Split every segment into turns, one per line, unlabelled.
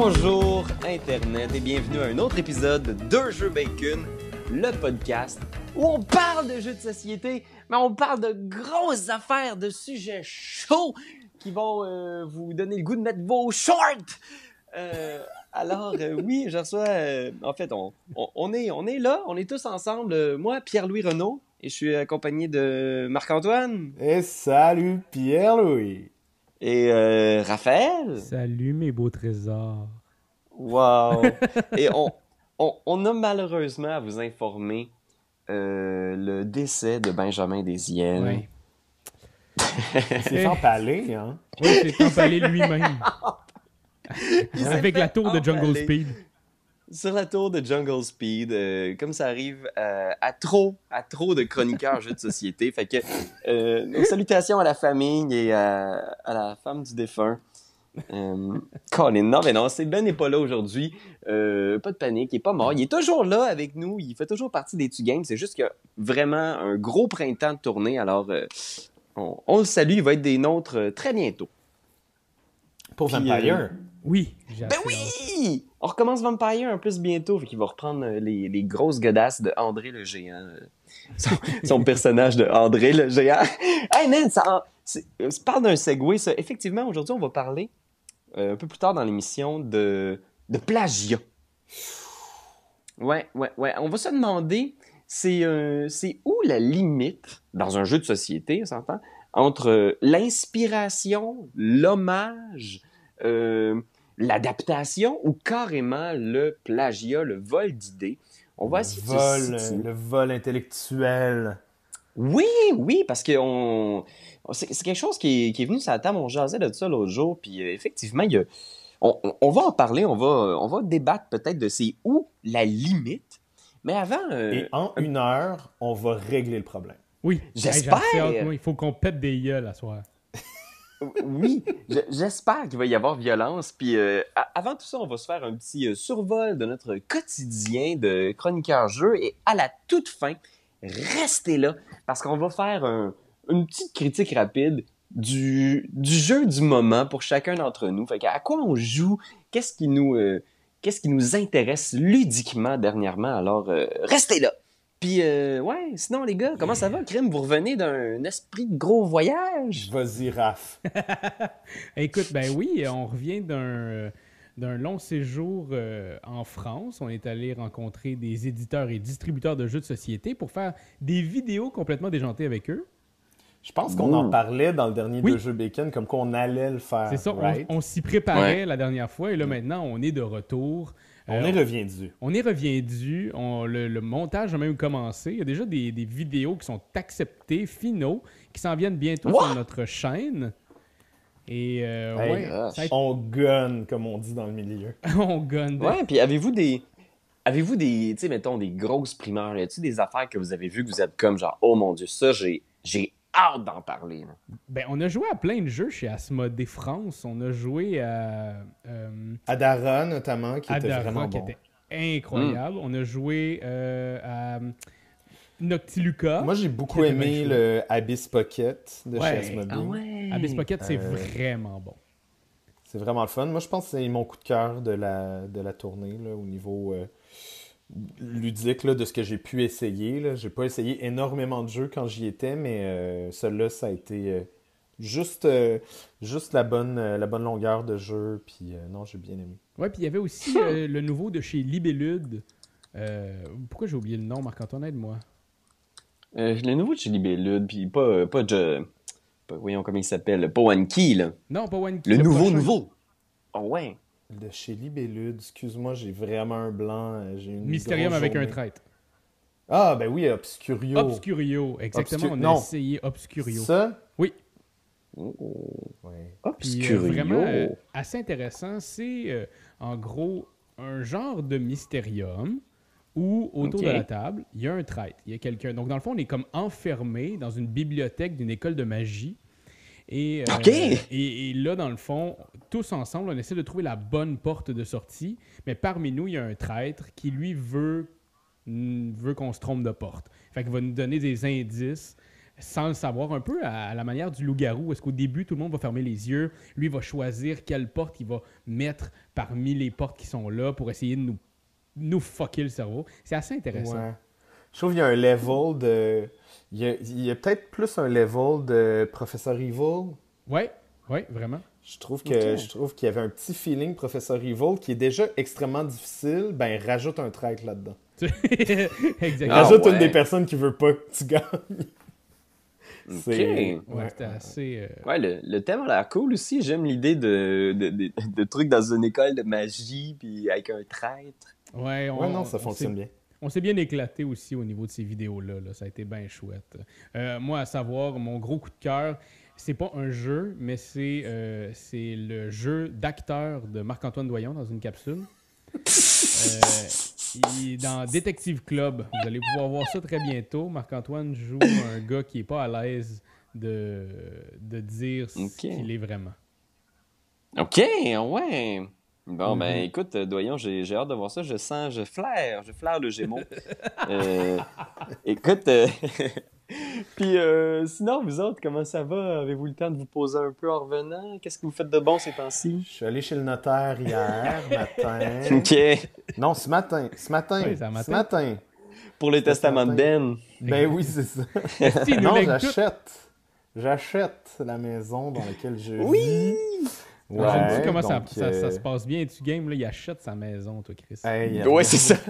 Bonjour Internet et bienvenue à un autre épisode de Deux Jeux Bacon, le podcast où on parle de jeux de société, mais on parle de grosses affaires, de sujets chauds qui vont euh, vous donner le goût de mettre vos shorts. Euh, alors euh, oui, je reçois. en fait, on, est on est là, on est tous ensemble. Moi, Pierre-Louis Renaud, et je suis accompagné de Marc-Antoine
Et salut Pierre-Louis!
Et euh, Raphaël?
Salut mes beaux trésors.
Wow! Et on, on, on a malheureusement à vous informer euh, le décès de Benjamin.
Il s'est fait empaler, hein?
Oui, c'est emballé lui-même. Avec la tour de Jungle Speed.
Sur la tour de Jungle Speed, euh, comme ça arrive euh, à trop, à trop de chroniqueurs jeux de société. Fait que euh, nos salutations à la famille et à, à la femme du défunt. Euh, Colin, non, mais non, c'est Ben n'est pas là aujourd'hui. Euh, pas de panique, il est pas mort. Il est toujours là avec nous. Il fait toujours partie des Tu Games. C'est juste qu'il y a vraiment un gros printemps de tournée. Alors, on, on le salue. Il va être des nôtres très bientôt.
Pour Vampire.
Oui,
Ben oui! On recommence Vampire un peu bientôt, qu'il va reprendre euh, les, les grosses godasses de André le Géant. euh, Son, son personnage de André le Géant. hey man, ça, en- c'est- euh, parle d'un segway, ça. Effectivement, aujourd'hui, on va parler, euh, un peu plus tard dans l'émission, de, de plagiat. Ouais, ouais, ouais. On va se demander, c'est euh, où la limite, dans un jeu de société, on s'entend, entre euh, l'inspiration, l'hommage, l'adaptation ou carrément le plagiat, le vol d'idées. On va
le
essayer
vol,
de situer.
le vol intellectuel.
Oui, oui, parce que on... c'est quelque chose qui est, qui est venu sur la table. On jasait de ça l'autre jour, puis euh, effectivement, il y a... on, va en parler, on va, on va débattre peut-être de c'est où la limite. Mais avant, euh,
Et en une heure, on va régler le problème.
Oui,
J'espère.
Il faut qu'on pète des gueules à soir.
Oui, je- j'espère qu'il va y avoir violence. Puis euh, avant tout ça, on va se faire un petit euh, survol de notre quotidien de chroniqueur jeu. Et à la toute fin, restez là parce qu'on va faire un- une petite critique rapide du, jeu du moment pour chacun d'entre nous. Fait à quoi on joue, qu'est-ce qui nous, euh, qu'est-ce qui nous intéresse ludiquement dernièrement? Alors, restez là. Puis, euh, ouais, sinon, les gars, comment ça va, Crime? Vous revenez d'un esprit de gros voyage?
Vas-y, Raph.
Écoute, ben oui, on revient d'un euh, d'un long séjour euh, en France. On est allé rencontrer des éditeurs et distributeurs de jeux de société pour faire des vidéos complètement déjantées avec eux.
Je pense qu'on en parlait dans le dernier
Oui.
deux jeux Bacon, comme qu'on allait le faire.
C'est ça, on-
right?
on, s'y préparait
Ouais.
la dernière fois et là maintenant on est de retour.
On
Euh,
est reviendu.
On est reviendu, on- le, le montage a même commencé. Il y a déjà des, des vidéos qui sont acceptées, finaux, qui s'en viennent bientôt
What?
sur notre chaîne. Et euh,
Hey,
ouais,
gosh.
ça a été-
On gunne, comme on dit dans le milieu.
on gonne.
Ouais, puis avez-vous des. Avez-vous des, tu sais, mettons, des grosses primeurs? Y a-tu des affaires que vous avez vues que vous êtes comme genre, oh mon dieu, ça, j'ai, j'ai hâte d'en parler. là.
Ben, on a joué à plein de jeux chez Asmodée France. On a joué à euh,
Adara, notamment, qui était
Adara,
vraiment
qui
bon.
était incroyable. On a joué euh, à Noctiluca.
Moi, j'ai beaucoup aimé le Abyss Pocket de
Ouais.
chez Asmodee.
Ah ouais.
Abyss Pocket, c'est
Euh,
vraiment bon.
C'est vraiment le fun. Moi, je pense que c'est mon coup de cœur de la, de la tournée là, au niveau euh, ludique là, de ce que j'ai pu essayer. Là. J'ai pas essayé énormément de jeux quand j'y étais, mais euh, celui-là, ça a été euh, juste, euh, juste la, bonne, euh, la bonne longueur de jeu. Puis euh, non, j'ai bien aimé.
Ouais, puis il y avait aussi euh, le nouveau de chez Libellude. Euh, pourquoi j'ai oublié le nom, Marc-Antoine, aide-moi.
Euh, le nouveau de chez Libellude, puis pas, pas de. pas- voyons comment il s'appelle, pas One Key, là.
Non, pas One Key,
Le, nouveau,
prochain.
nouveau. Oh ouais.
De chez Libellude, excuse-moi, j'ai vraiment un blanc. euh, J'ai une
Mysterium avec un traître.
Ah, ben oui, Obscurio.
Obscurio, exactement.
Obscur-
On a
non.
essayé Obscurio.
Ça?
Oui.
Oh.
Ouais.
Puis, euh,
Obscurio.
vraiment euh, assez intéressant. C'est euh, en gros un genre de mystérium où autour de la table, il y a un traître, il y a quelqu'un. Donc dans le fond, on est comme enfermé dans une bibliothèque d'une école de magie. Et, euh, et, et là, dans le fond, tous ensemble, on essaie de trouver la bonne porte de sortie. Mais parmi nous, il y a un traître qui, lui, veut, mm, veut qu'on se trompe de porte. Fait qu'il va nous donner des indices sans le savoir un peu à, à la manière du loup-garou. Est-ce qu'au début, tout le monde va fermer les yeux, lui va choisir quelle porte il va mettre parmi les portes qui sont là pour essayer de nous, nous fucker le cerveau. C'est assez intéressant.
Ouais. Je trouve qu'il y a un level de. Il y a, il y a peut-être plus un level de Professeur Evil.
Ouais, ouais, vraiment.
Je trouve que je trouve qu'il y avait un petit feeling Professeur Evil qui est déjà extrêmement difficile. Ben rajoute un trait là-dedans.
Exactement.
Ah,
rajoute
ouais.
une des personnes qui veut pas que tu gagnes. C'est-
Ok.
Ouais, c'était assez. euh,
Ouais, le, le thème a l'air cool aussi. J'aime l'idée de, de, de, de trucs dans une école de magie, puis avec un traître.
Ouais, on,
Ouais, non, ça
on
fonctionne bien.
On s'est bien éclaté aussi au niveau de ces vidéos-là. là. Ça a été bien chouette. Euh, moi, à savoir, mon gros coup de cœur, c'est pas un jeu, mais c'est euh, c'est le jeu d'acteur de Marc-Antoine Doyon dans une capsule. Euh, il est dans Detective Club. Vous allez pouvoir voir ça très bientôt. Marc-Antoine joue un gars qui est pas à l'aise de, de dire ce
Ok.
qu'il est vraiment.
OK, ouais. Bon, ben
Mhm.
écoute, euh, Doyon, j'ai j'ai hâte de voir ça. Je sens, je flaire, je flaire le Gémeaux. Euh, écoute, euh, puis euh, sinon, vous autres, comment ça va? Avez-vous le temps de vous poser un peu en revenant? Qu'est-ce que vous faites de bon ces temps-ci?
Je suis allé chez le notaire hier matin.
OK,
Non, ce matin. Ce matin.
Oui, matin.
Ce matin.
pour les testaments de Ben.
Ben oui, c'est ça. Non, j'achète. J'achète la maison dans laquelle je
Oui!
vis.
J'aime ça comment ça, ça- ça
euh,
se passe bien. Tu game, là, il achète sa maison, toi, Chris.
hey,
Ouais, c'est ça.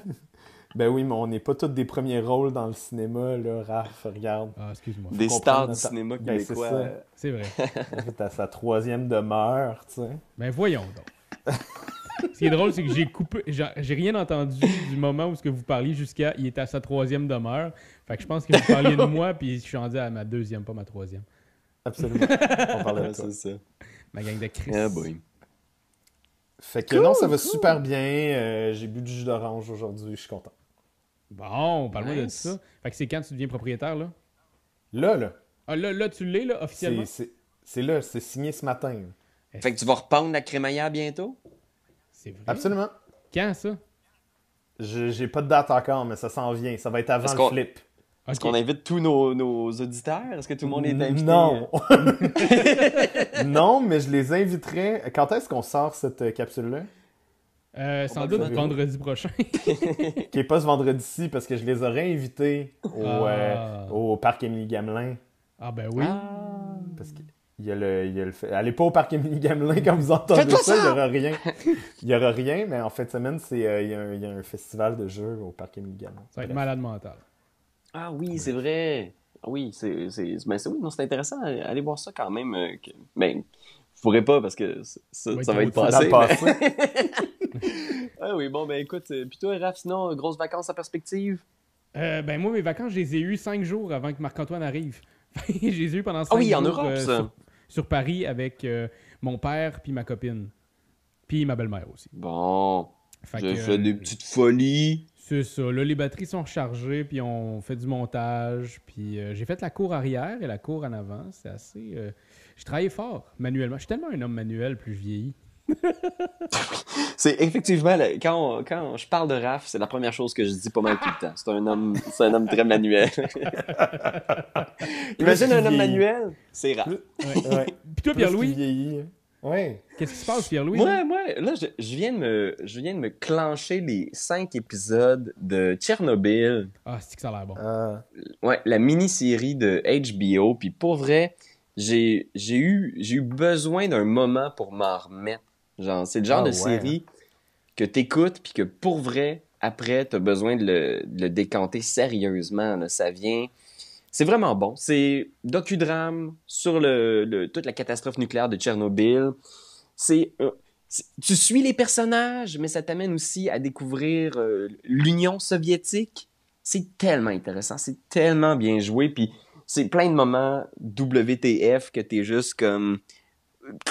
Ben oui, mais on n'est pas tous des premiers rôles dans le cinéma, là, Raph, regarde.
Ah, excuse-moi.
Des stars du cinéma
Ben, c'est
québécois.
ça.
C'est vrai.
T'as sa troisième demeure, tu sais.
Ben voyons donc. Ce qui est drôle, c'est que j'ai coupé, j'ai rien entendu du moment où ce que vous parliez jusqu'à il est à sa troisième demeure. Fait que je pense que vous parliez de moi, puis je suis rendu à ma deuxième, pas ma troisième.
Absolument. On parlait de ça.
Ma gang de Chris.
Ah boy.
Fait que non, ça va super bien. Euh, J'ai bu du jus d'orange aujourd'hui, je suis content.
Bon, parle-moi de ça. Fait que c'est quand tu deviens propriétaire, là?
Là, là,
Ah, là, là tu l'es, là, officiellement?
c'est- c'est là, c'est signé ce matin. là.
Fait que tu vas rependre la crémaillère bientôt?
C'est vrai?
Absolument.
Quand, ça?
Je- J'ai pas de date encore, mais ça s'en vient. Ça va être avant le
qu'on- Est-ce qu'on invite tous nos, nos auditeurs? Est-ce que tout le monde est invité?
Non. non, mais je les inviterai. Quand est-ce qu'on sort cette euh, capsule-là?
Euh, sans doute vendredi prochain.
Qui est pas ce vendredi-ci, parce que je les aurais invités au, euh,
Ah.
au parc Émilie Gamelin.
ah, ben oui.
Ah.
Parce que il y a le, il y a le fait- Allez pas au parc Émilie Gamelin quand vous entendez
Faites pas
ça, il y
ça!
aura rien. Il y aura rien, mais en fin de semaine, c'est, euh, il, y a un, il y a un festival de jeux au parc Émilie Gamelin.
Ça va être malade mental.
Ah oui, c'est vrai. Ah Oui, c'est ben, oui, non, c'est intéressant. Allez voir ça quand même. euh, que- Ben, vous pourrez pas parce que ça,
Va
ça
être
va passé. mais- ah oui, bon, ben écoute, euh, puis toi, Raph, sinon, euh, grosses vacances en perspective?
Euh, ben moi, mes vacances, je les ai eues cinq jours avant que Marc-Antoine arrive. je les ai eues pendant cinq
Ah oui, en Europe,
euh,
ça.
sur, sur Paris avec mon père puis ma copine. Puis ma belle-mère aussi.
Bon, j'ai
que,
fait des petites folies.
C'est ça. Là, les batteries sont rechargées, puis on fait du montage. Puis euh, j'ai fait la cour arrière et la cour en avant. C'est assez... euh, J'ai travaillé fort, manuellement. Je suis tellement un homme manuel plus je vieillis.
C'est effectivement, quand, on- quand je parle de Raph, c'est la première chose que je dis pas mal tout le temps. C'est un homme, c'est un homme très manuel. Imagine un homme manuel, c'est Raph.
Ouais.
Puis toi, Pierre-Louis,
vieillit. Ouais.
qu'est-ce qui se passe, Pierre-Louis?
Moi, moi, là, je, je viens de me, je viens de me clencher les cinq épisodes de Tchernobyl.
Ah, c'est que ça a l'air bon.
Ah.
Ouais, la mini-série de HBO. Puis pour vrai, j'ai, j'ai eu, j'ai eu besoin d'un moment pour m'en remettre. Genre, c'est le genre
Ah
de
ouais.
série que t'écoutes puis que pour vrai, après, t'as besoin de le, de le décanter sérieusement. là. Ça vient. C'est vraiment bon. C'est docudrame sur le, le- toute la catastrophe nucléaire de Tchernobyl. C'est, euh, c'est- tu suis les personnages, mais ça t'amène aussi à découvrir euh, l'Union soviétique. C'est tellement intéressant, c'est tellement bien joué, puis c'est plein de moments WTF que t'es juste comme...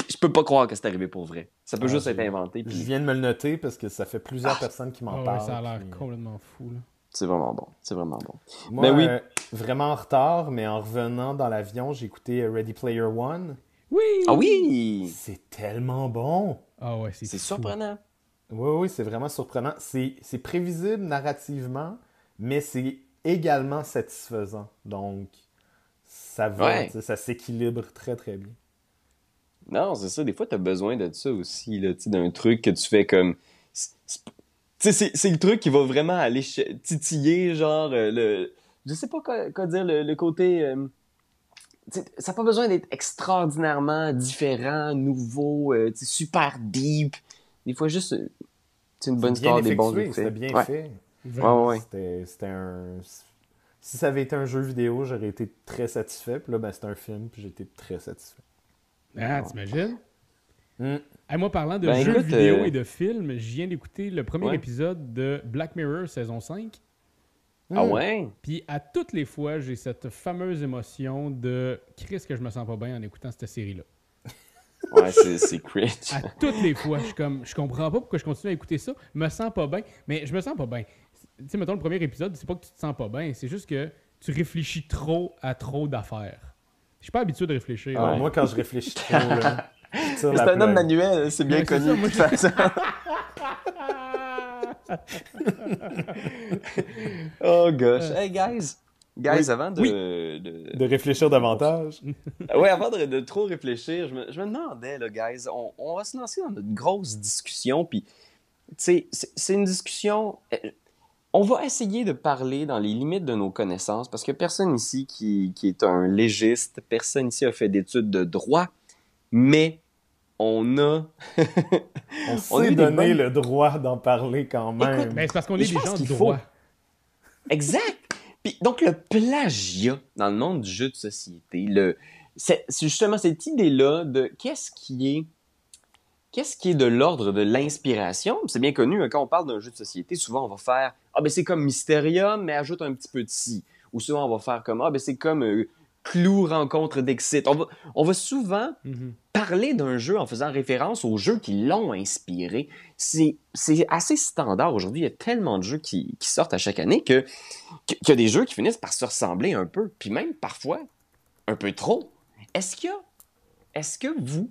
Je peux pas croire que c'est arrivé pour vrai. Ça peut
Ah,
juste être inventé,
Je
puis
viens de me le noter parce que ça fait plusieurs
Ah.
personnes qui m'en parlent.
ça a l'air
puis, euh,
complètement fou. Là.
c'est vraiment bon. C'est vraiment bon.
Moi,
Ben oui.
euh, vraiment en retard, mais en revenant dans l'avion, j'ai écouté euh, Ready Player One.
Oui!
Ah oui!
C'est tellement bon.
Ah ouais, c'est
surprenant.
Oui, oui, c'est vraiment surprenant. C'est c'est prévisible narrativement, mais c'est également satisfaisant. Donc, ça va,
Ouais.
ça s'équilibre très très bien.
Non, c'est ça. Des fois, t'as besoin de ça aussi, là, tu sais, d'un truc que tu fais comme. c'est- le truc qui va vraiment aller titiller, genre, euh, le. Je sais pas quoi, quoi dire, le, le côté. euh, ça n'a pas besoin d'être extraordinairement différent, nouveau, euh, super deep. Des fois, juste. euh, C'est une bonne
C'est bien
histoire, des bons effets.
C'était bien
Ouais.
fait.
Vraiment.
Ouais, ouais.
C'était c'était un. Si ça avait été un jeu vidéo, j'aurais été très satisfait. Puis là, ben, c'est un film, puis j'ai été très satisfait.
Ah, t'imagines?
Hmm.
Hey, moi, parlant de
Ben,
jeux
écoute,
vidéo
euh,
et de films, je viens d'écouter le premier
Ouais.
épisode de Black Mirror saison 5.
Ah
Hmm.
ouais?
Puis à toutes les fois, j'ai cette fameuse émotion de Chris que je me sens pas bien en écoutant cette série-là.
Ouais, c'est c'est cringe.
À toutes les fois, je suis comme je comprends pas pourquoi je continue à écouter ça, me sens pas bien, mais je me sens pas bien. Tu sais mettons le premier épisode, c'est pas que tu te sens pas bien, c'est juste que tu réfléchis trop à trop d'affaires. Je suis pas habitué de réfléchir.
Ah,
Ouais.
Moi, quand je réfléchis trop, là, je
C'est un homme manuel, c'est bien
Ouais, c'est
connu
ça,
de
moi,
toute façon. Oh gosh. Hey guys. Guys,
Oui.
avant de,
Oui.
de-
De réfléchir davantage.
Ouais, avant de, de trop réfléchir, je me, je me demandais, là, guys, on, on va se lancer dans notre grosse discussion, puis, tu sais, c'est c'est une discussion... euh, On va essayer de parler dans les limites de nos connaissances, parce que personne ici qui, qui est un légiste, personne ici a fait d'études de droit, mais on a...
On s'est donné
bonnes-
le droit d'en parler quand même.
Ben, c'est parce qu'on
Mais
est des gens de droit.
Exact. Puis donc le plagiat dans le monde du jeu de société, le c'est justement cette idée-là de qu'est-ce qui est qu'est-ce qui est de l'ordre de l'inspiration? C'est bien connu hein, quand on parle d'un jeu de société, souvent on va faire ah ben c'est comme Mysterium mais ajoute un petit peu de ci ou souvent on va faire comme ah ben c'est comme euh, Clou rencontre d'Exit. On va on va souvent
Mhm.
Parler d'un jeu en faisant référence aux jeux qui l'ont inspiré, c'est assez standard aujourd'hui. Il y a tellement de jeux qui, sortent à chaque année que que- qu'il y a des jeux qui finissent par se ressembler un peu, puis même parfois un peu trop. Est-ce qu'il a, est-ce que vous,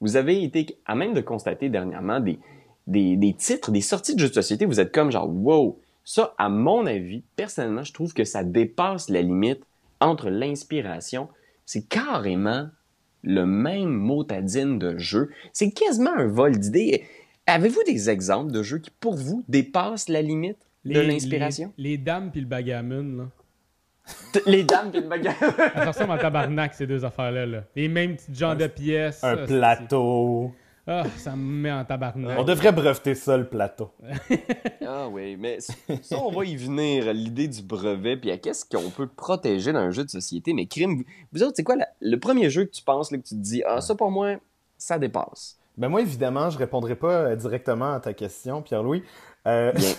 vous avez été à même de constater dernièrement des, des, des titres, des sorties de jeux de société, vous êtes comme genre wow, ça à mon avis, personnellement, je trouve que ça dépasse la limite entre l'inspiration, c'est carrément le même motadine de jeu. C'est quasiment un vol d'idées. Avez-vous des exemples de jeux qui, pour vous, dépassent la limite de l'inspiration?
Les, les dames puis le bagamon, là.
Les dames et le bagarre.
Ça ressemble en tabarnak, ces deux affaires-là. Là. Les mêmes petits genres de pièces.
Un
ça,
plateau.
c'est- Ah, ça me met en tabarnak.
On devrait breveter ça, le plateau.
Ah oui, mais ça, on va y venir, l'idée du brevet, puis à qu'est-ce qu'on peut protéger dans un jeu de société? Mais crime, vous, vous autres, c'est quoi la- le premier jeu que tu penses, là, que tu te dis, ah, ça pour moi, ça dépasse?
Ben moi, évidemment, je répondrai pas euh, directement à ta question, Pierre-Louis. Euh,
Bien.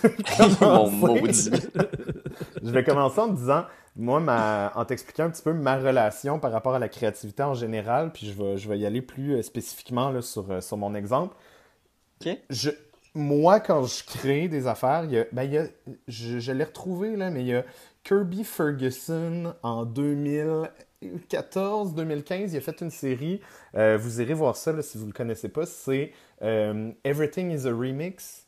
Mon maudit.
je vais commencer en te disant, moi, ma, en t'expliquant un petit peu ma relation par rapport à la créativité en général, puis je vais, je vais y aller plus euh, spécifiquement là, sur, euh, sur mon exemple. Je, moi, quand je crée des affaires, il y a, ben, il y a, je, je l'ai retrouvé, là, mais il y a Kirby Ferguson en 2014-2015. Il a fait une série. euh, vous irez voir ça là, si vous ne le connaissez pas. C'est euh, Everything is a Remix.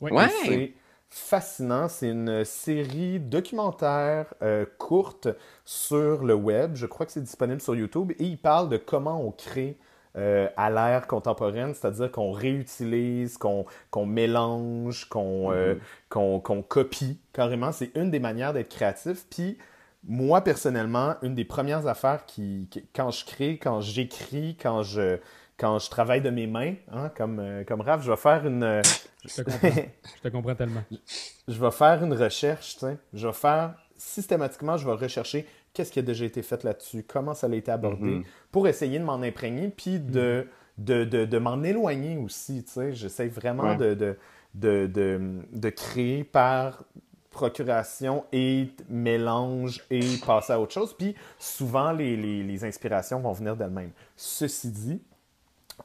Ouais.
Ouais.
Fascinant. C'est une série documentaire euh, courte sur le web. Je crois que c'est disponible sur YouTube. Et il parle de comment on crée euh, à l'ère contemporaine, c'est-à-dire qu'on réutilise, qu'on mélange, qu'on euh, qu'on qu'on copie carrément. C'est une des manières d'être créatif. Puis moi, personnellement, une des premières affaires qui, qui- quand je crée, quand j'écris, quand je, quand je travaille de mes mains, hein, comme, euh, comme Raph, je vais faire une, euh,
Je te comprends. Je te comprends tellement.
je vais faire une recherche, tu sais. Je vais faire systématiquement, je vais rechercher qu'est-ce qui a déjà été fait là-dessus, comment ça a été abordé,
Mhm.
pour essayer de m'en imprégner, puis de, de, de, de m'en éloigner aussi, tu sais. J'essaie vraiment
Ouais.
de, de, de, de, de créer par procuration et mélange et passer à autre chose. Puis souvent, les, les, les inspirations vont venir d'elles-mêmes. Ceci dit,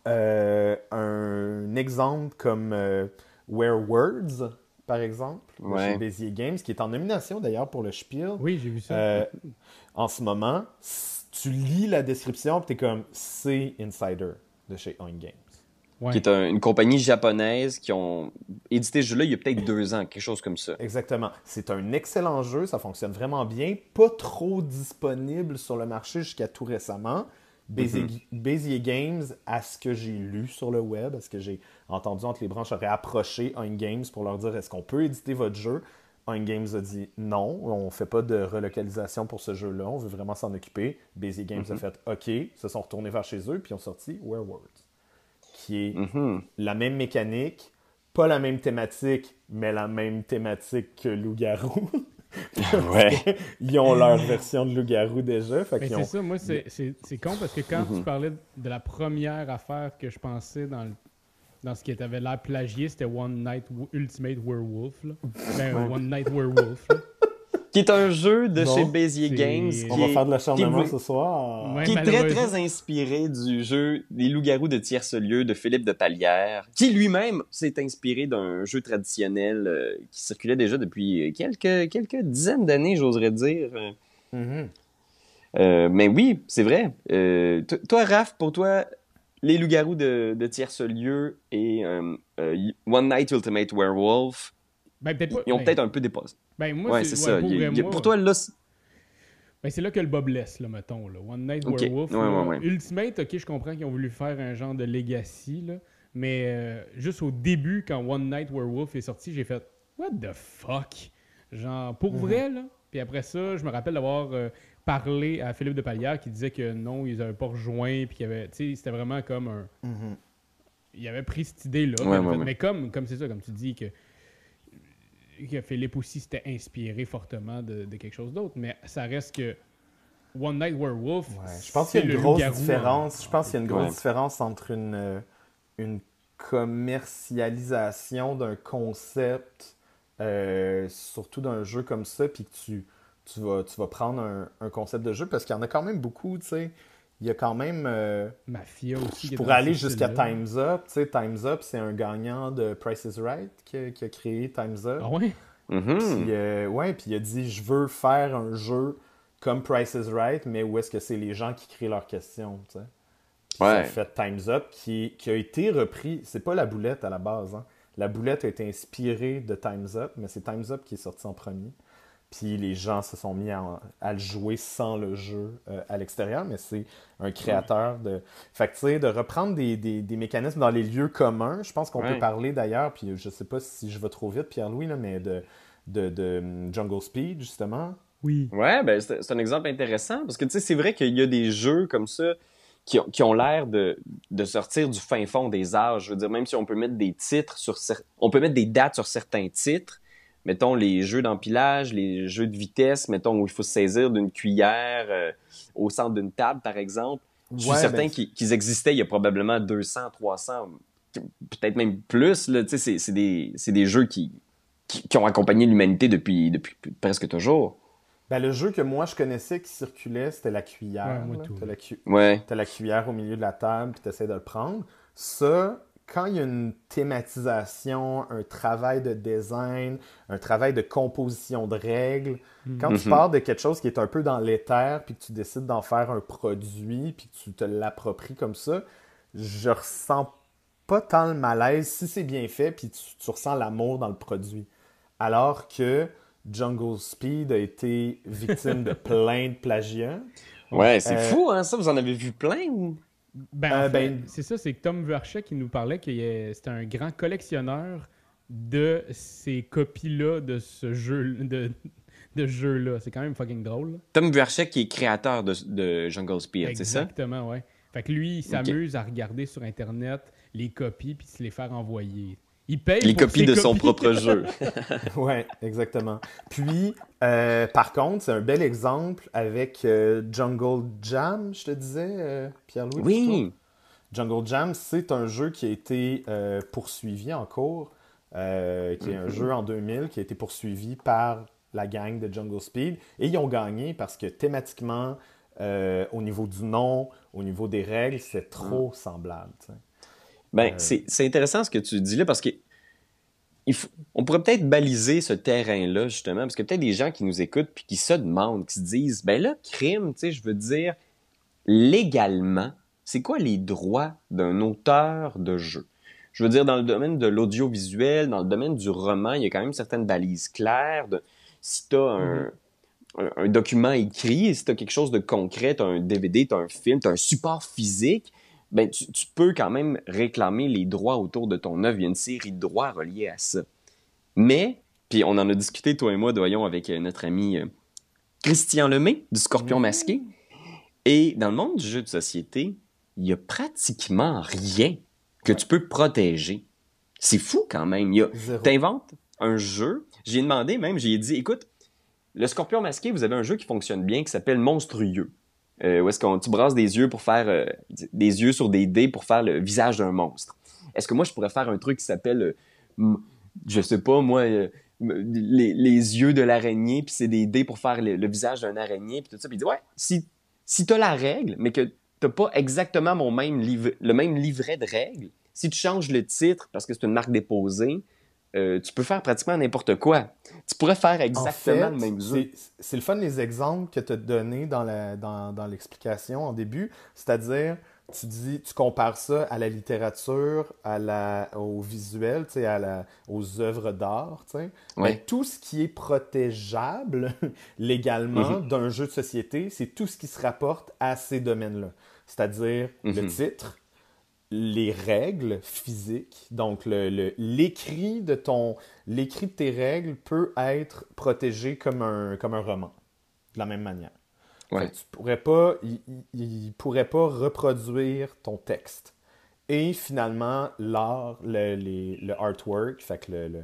euh, un exemple comme euh, Where Words, par exemple, de
Ouais.
chez Bézier Games, qui est en nomination d'ailleurs pour le Spiel.
Oui, j'ai vu ça.
Euh, en ce moment, tu lis la description et tu es comme c'est Insider de chez On Games.
qui est un- une compagnie japonaise qui ont édité ce jeu-là il y a peut-être deux ans, quelque chose comme ça.
Exactement. C'est un excellent jeu, ça fonctionne vraiment bien. Pas trop disponible sur le marché jusqu'à tout récemment. Bézier, Bézier Games, à ce que j'ai lu sur le web, à ce que j'ai entendu entre les branches, aurait approché On Games pour leur dire est-ce qu'on peut éditer votre jeu? On Games a dit non, on fait pas de relocalisation pour ce jeu-là, on veut vraiment s'en occuper. Bézier Games a fait OK, se sont retournés vers chez eux, puis ont sorti Werewolves, qui est
Mhm.
la même mécanique, pas la même thématique, mais la même thématique que Loup-Garou.
ouais.
Ils ont leur version de Loup-Garou déjà. Fait
Mais
qu'ils
c'est
ont...
ça, moi, c'est- c'est c'est con parce que quand tu parlais de la première affaire que je pensais dans, le- dans ce qui avait l'air plagié, c'était One Night Ultimate Werewolf. Là. Ben, One Night Werewolf. là.
Qui est un jeu de chez Bézier Games.
On
On
qui
va
est-
faire de l'acharnement
qui-
ce soir.
Ouais.
qui est très très inspiré du jeu Les loups-garous de tierce-lieu de Philippe de Palière, qui lui-même s'est inspiré d'un jeu traditionnel euh, qui circulait déjà depuis quelques, quelques dizaines d'années, j'oserais dire. Euh,
Mhm.
euh, mais oui, c'est vrai. Euh, toi, Raph, pour toi, Les loups-garous de, de tierce-lieu et euh, euh, One Night Ultimate Werewolf,
Ben, pas.
ils ont
ben,
peut-être un peu dépassé.
Ben, moi,
Ouais, c'est ça.
pour, moi,
pour toi, là, c'est-
ben, c'est là que le bas blesse, là, mettons. Là. One Night. Werewolf.
Ouais,
là.
ouais, ouais.
Ultimate, ok, je comprends qu'ils ont voulu faire un genre de legacy, là. Mais euh, juste au début, quand One Night Werewolf est sorti, j'ai fait What the fuck? Genre, pour
Mhm.
vrai, là. Puis après ça, je me rappelle d'avoir euh, parlé à Philippe de Palière qui disait que non, ils n'avaient pas rejoint, puis qu'il y avait. Tu sais, c'était vraiment comme un.
Mhm.
Il avait pris cette idée-là.
Ouais, ouais.
Mais comme comme c'est ça, comme tu dis, que, que Philippe aussi s'était inspiré fortement de, de quelque chose d'autre. Mais ça reste que One Night Werewolf.
Ouais, Je pense qu'il y a une grosse
en-
différence. Je pense qu'il y a une grosse
Ouais.
différence entre une, euh, une commercialisation d'un concept, euh, surtout d'un jeu comme ça, puis que tu, tu, vas, tu vas prendre un, un concept de jeu, parce qu'il y en a quand même beaucoup, tu sais. Il y a quand même... euh,
Mafia aussi.
je pourrais aller jusqu'à. Time's Up. Tu sais, Time's Up, c'est un gagnant de Price is Right qui a, qui a créé Time's Up.
Ah ouais?
Mhm.
Puis, euh, ouais, puis il a dit je veux faire un jeu comme Price is Right, mais où est-ce que c'est les gens qui créent leurs questions, tu sais. Puis
Ouais.
Fait Time's Up qui, qui a été repris. C'est pas la boulette à la base. Hein. La boulette a été inspirée de Time's Up, mais c'est Time's Up qui est sorti en premier. Puis les gens se sont mis à, à le jouer sans le jeu euh, à l'extérieur, mais c'est un créateur de. Fait que tu sais, de reprendre des, des- des mécanismes dans les lieux communs, je pense qu'on
Ouais.
peut parler d'ailleurs, puis je sais pas si je vais trop vite, Pierre-Louis, là, mais de, de, de hum, Jungle Speed, justement.
Oui.
Ouais, ben c'est c'est un exemple intéressant parce que tu sais, c'est vrai qu'il y a des jeux comme ça qui ont, qui ont l'air de, de sortir du fin fond des âges. Je veux dire, même si on peut mettre des titres sur cer- on peut mettre des dates sur certains titres, mettons les jeux d'empilage, les jeux de vitesse, mettons où il faut se saisir d'une cuillère euh, au centre d'une table, par exemple. Je suis
Ouais,
certain
ben,
qu'ils existaient il y a probablement 200, 300, peut-être même plus. C'est- des, jeux qui, qui, qui ont accompagné l'humanité depuis, depuis presque toujours.
Ben, le jeu que moi je connaissais qui circulait, c'était la cuillère.
Ouais.
T'as la, cu-
Ouais.
t'as la cuillère au milieu de la table, puis t'essaies de le prendre. Ça, quand il y a une thématisation, un travail de design, un travail de composition de règles, quand tu
Mhm.
pars de quelque chose qui est un peu dans l'éther, puis que tu décides d'en faire un produit, puis que tu te l'appropries comme ça, je ressens pas tant le malaise si c'est bien fait, puis tu, tu ressens l'amour dans le produit. Alors que Jungle Speed a été victime de plein de plagiat.
Ouais, c'est
Euh,
fou, hein, ça. Vous en avez vu plein ou?
Ben, en
Euh,
fait,
ben-
c'est ça, c'est que Tom Verchet qui nous parlait que c'était un grand collectionneur de ces copies-là de ce jeu de, de jeu-là. C'est quand même fucking drôle. là.
Tom Vuarchek qui est créateur de, de Jungle Speed, c'est ça?
Exactement, ouais. Fait que lui, il s'amuse à regarder sur Internet les copies puis se les faire envoyer. Il paye
Les
pour
copies
ses
de son propre jeu.
Ouais, exactement. Puis, euh, par contre, c'est un bel exemple avec euh, Jungle Jam, je te disais, euh, Pierre-Louis.
oui.
Jungle Jam, c'est un jeu qui a été euh, poursuivi en cours, euh, qui est un jeu en 2000 qui a été poursuivi par la gang de Jungle Speed. Et ils ont gagné parce que thématiquement, euh, au niveau du nom, au niveau des règles, c'est trop semblable. tu sais.
Ben,
Euh,
c'est c'est intéressant ce que tu dis là parce que il faut, on pourrait peut-être baliser ce terrain-là, justement, parce que peut-être des gens qui nous écoutent puis qui se demandent, qui se disent, ben là, crime, tu sais, je veux dire, légalement, c'est quoi les droits d'un auteur de jeu? Je veux dire, dans le domaine de l'audiovisuel, dans le domaine du roman, il y a quand même certaines balises claires. De, si tu as un, un, un, document écrit, si tu as quelque chose de concret, tu as un DVD, tu as un film, tu as un support physique, ben, tu, tu, peux quand même réclamer les droits autour de ton œuvre. Il y a une série de droits reliés à ça. Mais, puis on en a discuté, toi et moi, doyons, avec euh, notre ami euh, Christian Lemay du Scorpion Masqué. Et dans le monde du jeu de société, il y a pratiquement rien que tu peux protéger. C'est fou quand même. Tu inventes un jeu. J'ai demandé même, j'ai dit, écoute, le Scorpion Masqué, vous avez un jeu qui fonctionne bien qui s'appelle Monstrueux. Euh, où est-ce qu'on tu brasses des yeux pour faire euh, des yeux sur des dés pour faire le visage d'un monstre. Est-ce que moi je pourrais faire un truc qui s'appelle euh, je sais pas moi euh, les, les, yeux de l'araignée puis c'est des dés pour faire le, visage d'un araignée puis tout ça puis dit ouais si si tu as la règle mais que t'as pas exactement mon même le même livret de règles, si tu changes le titre parce que c'est une marque déposée, euh, tu peux faire pratiquement n'importe quoi. Tu pourrais faire exactement
en fait,
le même jeu.
C'est le fun les exemples que tu as donnés dans l'explication dans, dans en début. C'est-à-dire, tu dis, tu compares ça à la littérature, à la, au visuel, à la, aux œuvres d'art. Ouais. Tout ce qui est protégeable légalement mm -hmm. d'un jeu de société, c'est tout ce qui se rapporte à ces domaines-là. C'est-à-dire mm -hmm. le titre, les règles physiques. Donc, l'écrit le, de ton, l'écrit de tes règles peut être protégé comme un, comme un roman, de la même manière.
Ouais.
tu pourrais pas, il, il, pourrait pas reproduire ton texte. Et finalement, l'art, le, le artwork, fait que le, le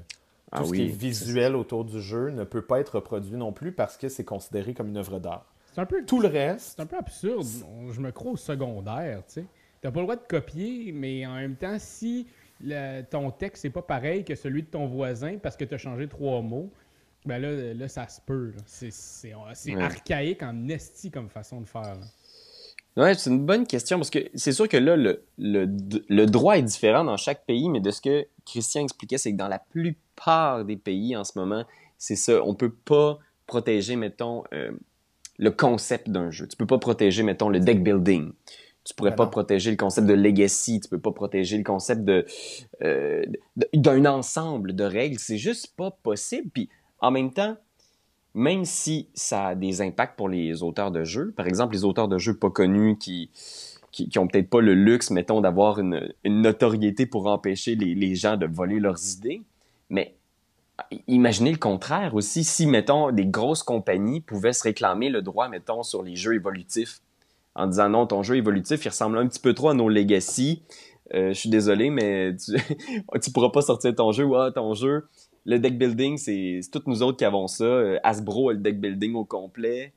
ah
tout ce
oui,
qui est visuel autour du jeu ne peut pas être reproduit non plus parce que c'est considéré comme une œuvre d'art.
C'est un peu
tout le reste.
C'est un peu absurde. Je me crois au secondaire, tu sais. T'as pas le droit de copier, mais en même temps, si le, ton texte n'est pas pareil que celui de ton voisin parce que tu as changé trois mots, ben là, là ça se peut. C'est ouais. archaïque en esti comme façon de faire. Là.
Ouais, c'est une bonne question parce que c'est sûr que là, le, le, le, droit est différent dans chaque pays, mais de ce que Christian expliquait, c'est que dans la plupart des pays en ce moment, c'est ça. On peut pas protéger, mettons, euh, le concept d'un jeu. Tu peux pas protéger, mettons, le deck building. Tu pourrais pas protéger le concept de legacy, tu peux pas protéger le concept de euh, d'un ensemble de règles. C'est juste pas possible. Puis en même temps, même si ça a des impacts pour les auteurs de jeux, par exemple les auteurs de jeux pas connus qui qui, qui ont peut-être pas le luxe, mettons, d'avoir une, une, notoriété pour empêcher les, les gens de voler leurs idées, mais imaginez le contraire aussi, si, mettons, des grosses compagnies pouvaient se réclamer le droit, mettons, sur les jeux évolutifs en disant non, ton jeu évolutif, il ressemble un petit peu trop à nos Legacy. Euh, je suis désolé, mais tu, tu pourras pas sortir ton jeu. Ouais, ton jeu, le deck building, c'est toutes nous autres qui avons ça. Euh, Hasbro a le deck building au complet.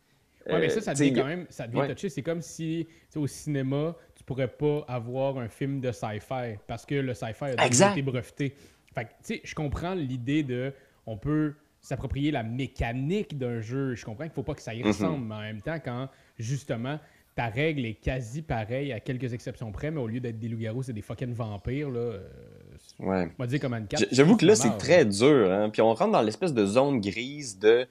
Ouais, mais ça, ça devient quand même, ça devient ouais. touché. C'est comme si, au cinéma, tu pourrais pas avoir un film de sci-fi parce que le sci-fi a été breveté. Fait tu sais, je comprends l'idée de, on peut s'approprier la mécanique d'un jeu. Je comprends qu'il faut pas que ça y ressemble, mm -hmm. mais en même temps, quand, justement, ta règle est quasi pareille à quelques exceptions près, mais au lieu d'être des loups-garous, c'est des fucking vampires. Là. Euh,
ouais.
On va dire comme une carte.
J'avoue que là, c'est très dur. Hein? Puis on rentre dans l'espèce de zone grise de.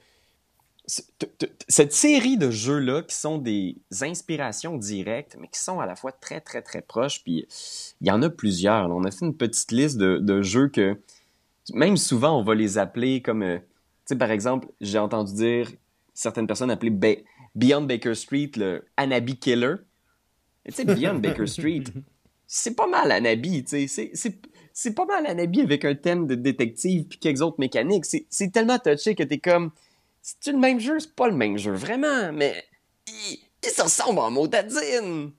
Cette série de jeux-là qui sont des inspirations directes, mais qui sont à la fois très, très, très proches. Puis il y en a plusieurs. Là. On a fait une petite liste de, de, jeux que, même souvent, on va les appeler comme. Euh, tu sais, par exemple, j'ai entendu dire certaines personnes appeler. Beyond Baker Street, le Anabi Killer. Tu sais, Beyond Baker Street, c'est pas mal Anabi, tu sais. C'est pas mal Anabi avec un thème de détective puis quelques autres mécaniques. C'est tellement touché que t'es comme. C'est-tu le même jeu? C'est pas le même jeu, vraiment, mais. Il, il se ressemble en motadine.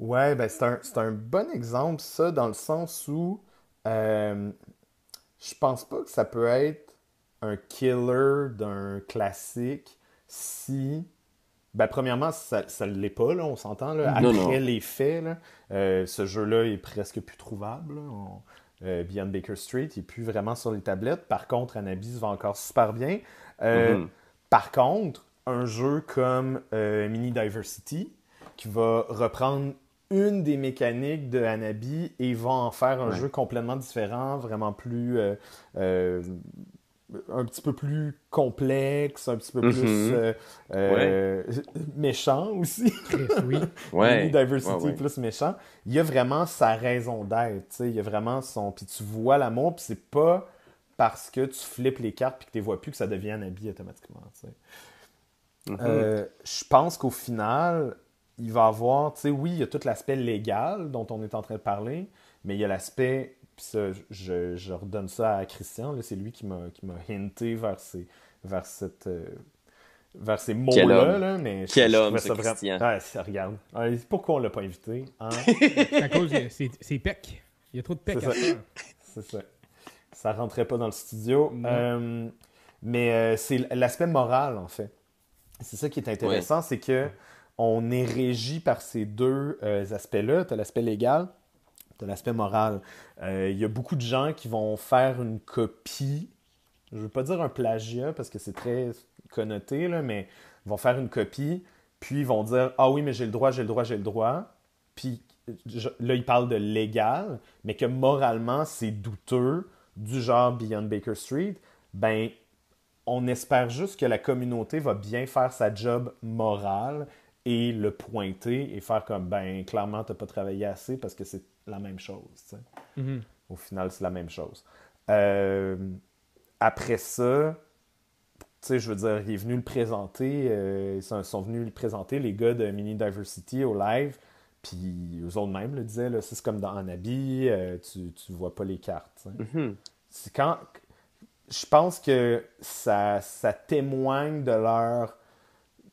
Ouais, ben c'est un, un, bon exemple, ça, dans le sens où. Euh, je pense pas que ça peut être un killer d'un classique si ben, premièrement, ça ne l'est pas, là, on s'entend. Après non, non. les faits, là, euh, ce jeu-là est presque plus trouvable. On, euh, Beyond Baker Street, il n'est plus vraiment sur les tablettes. Par contre, Anabis va encore super bien. Euh, mm -hmm. Par contre, un jeu comme Mini Diversity, qui va reprendre une des mécaniques de Hanabi et va en faire un ouais. jeu complètement différent, vraiment plus un petit peu plus complexe, un petit peu plus
Mhm.
euh, euh, méchant aussi.
Oui.
Ouais.
Diversity
ouais, ouais.
plus méchant. Il y a vraiment sa raison d'être. tu sais. Il y a vraiment son. Puis tu vois l'amour, puis c'est pas parce que tu flippes les cartes puis que tu les vois plus que ça devient un habit automatiquement. tu sais.
Mhm.
Euh, je pense qu'au final, il va avoir, tu sais, oui, il y a tout l'aspect légal dont on est en train de parler, mais il y a l'aspect, puis ça, je, je redonne ça à Christian, là, c'est lui qui m'a qui m'a hinté vers ces, vers cette, euh, vers ces
Quel
mots-là,
homme.
là, mais je-
Quel
je
homme, ce
ça vraiment-
Christian.
Ouais, ça, regarde. Ouais, pourquoi on l'a pas invité, hein?
C'est à cause, de- c'est c'est PEC. Il y a trop de PEC
C'est
à
ça.
faire.
C'est ça. Ça rentrait pas dans le studio. Euh, mais euh, c'est l'aspect moral, en fait. C'est ça qui est intéressant, c'est que on est régi par ces deux euh, aspects-là. Tu as l'aspect légal, as l'aspect moral. Euh, Il y a beaucoup de gens qui vont faire une copie. Je veux pas dire un plagiat parce que c'est très connoté, là, mais vont faire une copie, puis ils vont dire Ah oui, mais j'ai le droit, j'ai le droit, j'ai le droit. Puis je- là, ils parlent de légal, mais que moralement, c'est douteux, du genre Beyond Baker Street. Ben, on espère juste que la communauté va bien faire sa job morale et le pointer et faire comme, ben, clairement, t'as pas travaillé assez parce que c'est la même chose. tu sais.
Mhm.
Au final, c'est la même chose. Euh, après ça, tu sais, je veux dire, il est venu le présenter, euh, ils sont, venus le présenter, les gars de Mini Diversity au live, puis eux autres même le disaient, là, c'est comme dans un habit, euh, tu, tu vois pas les cartes.
Mhm.
C'est quand. Je pense que ça, ça témoigne de leur.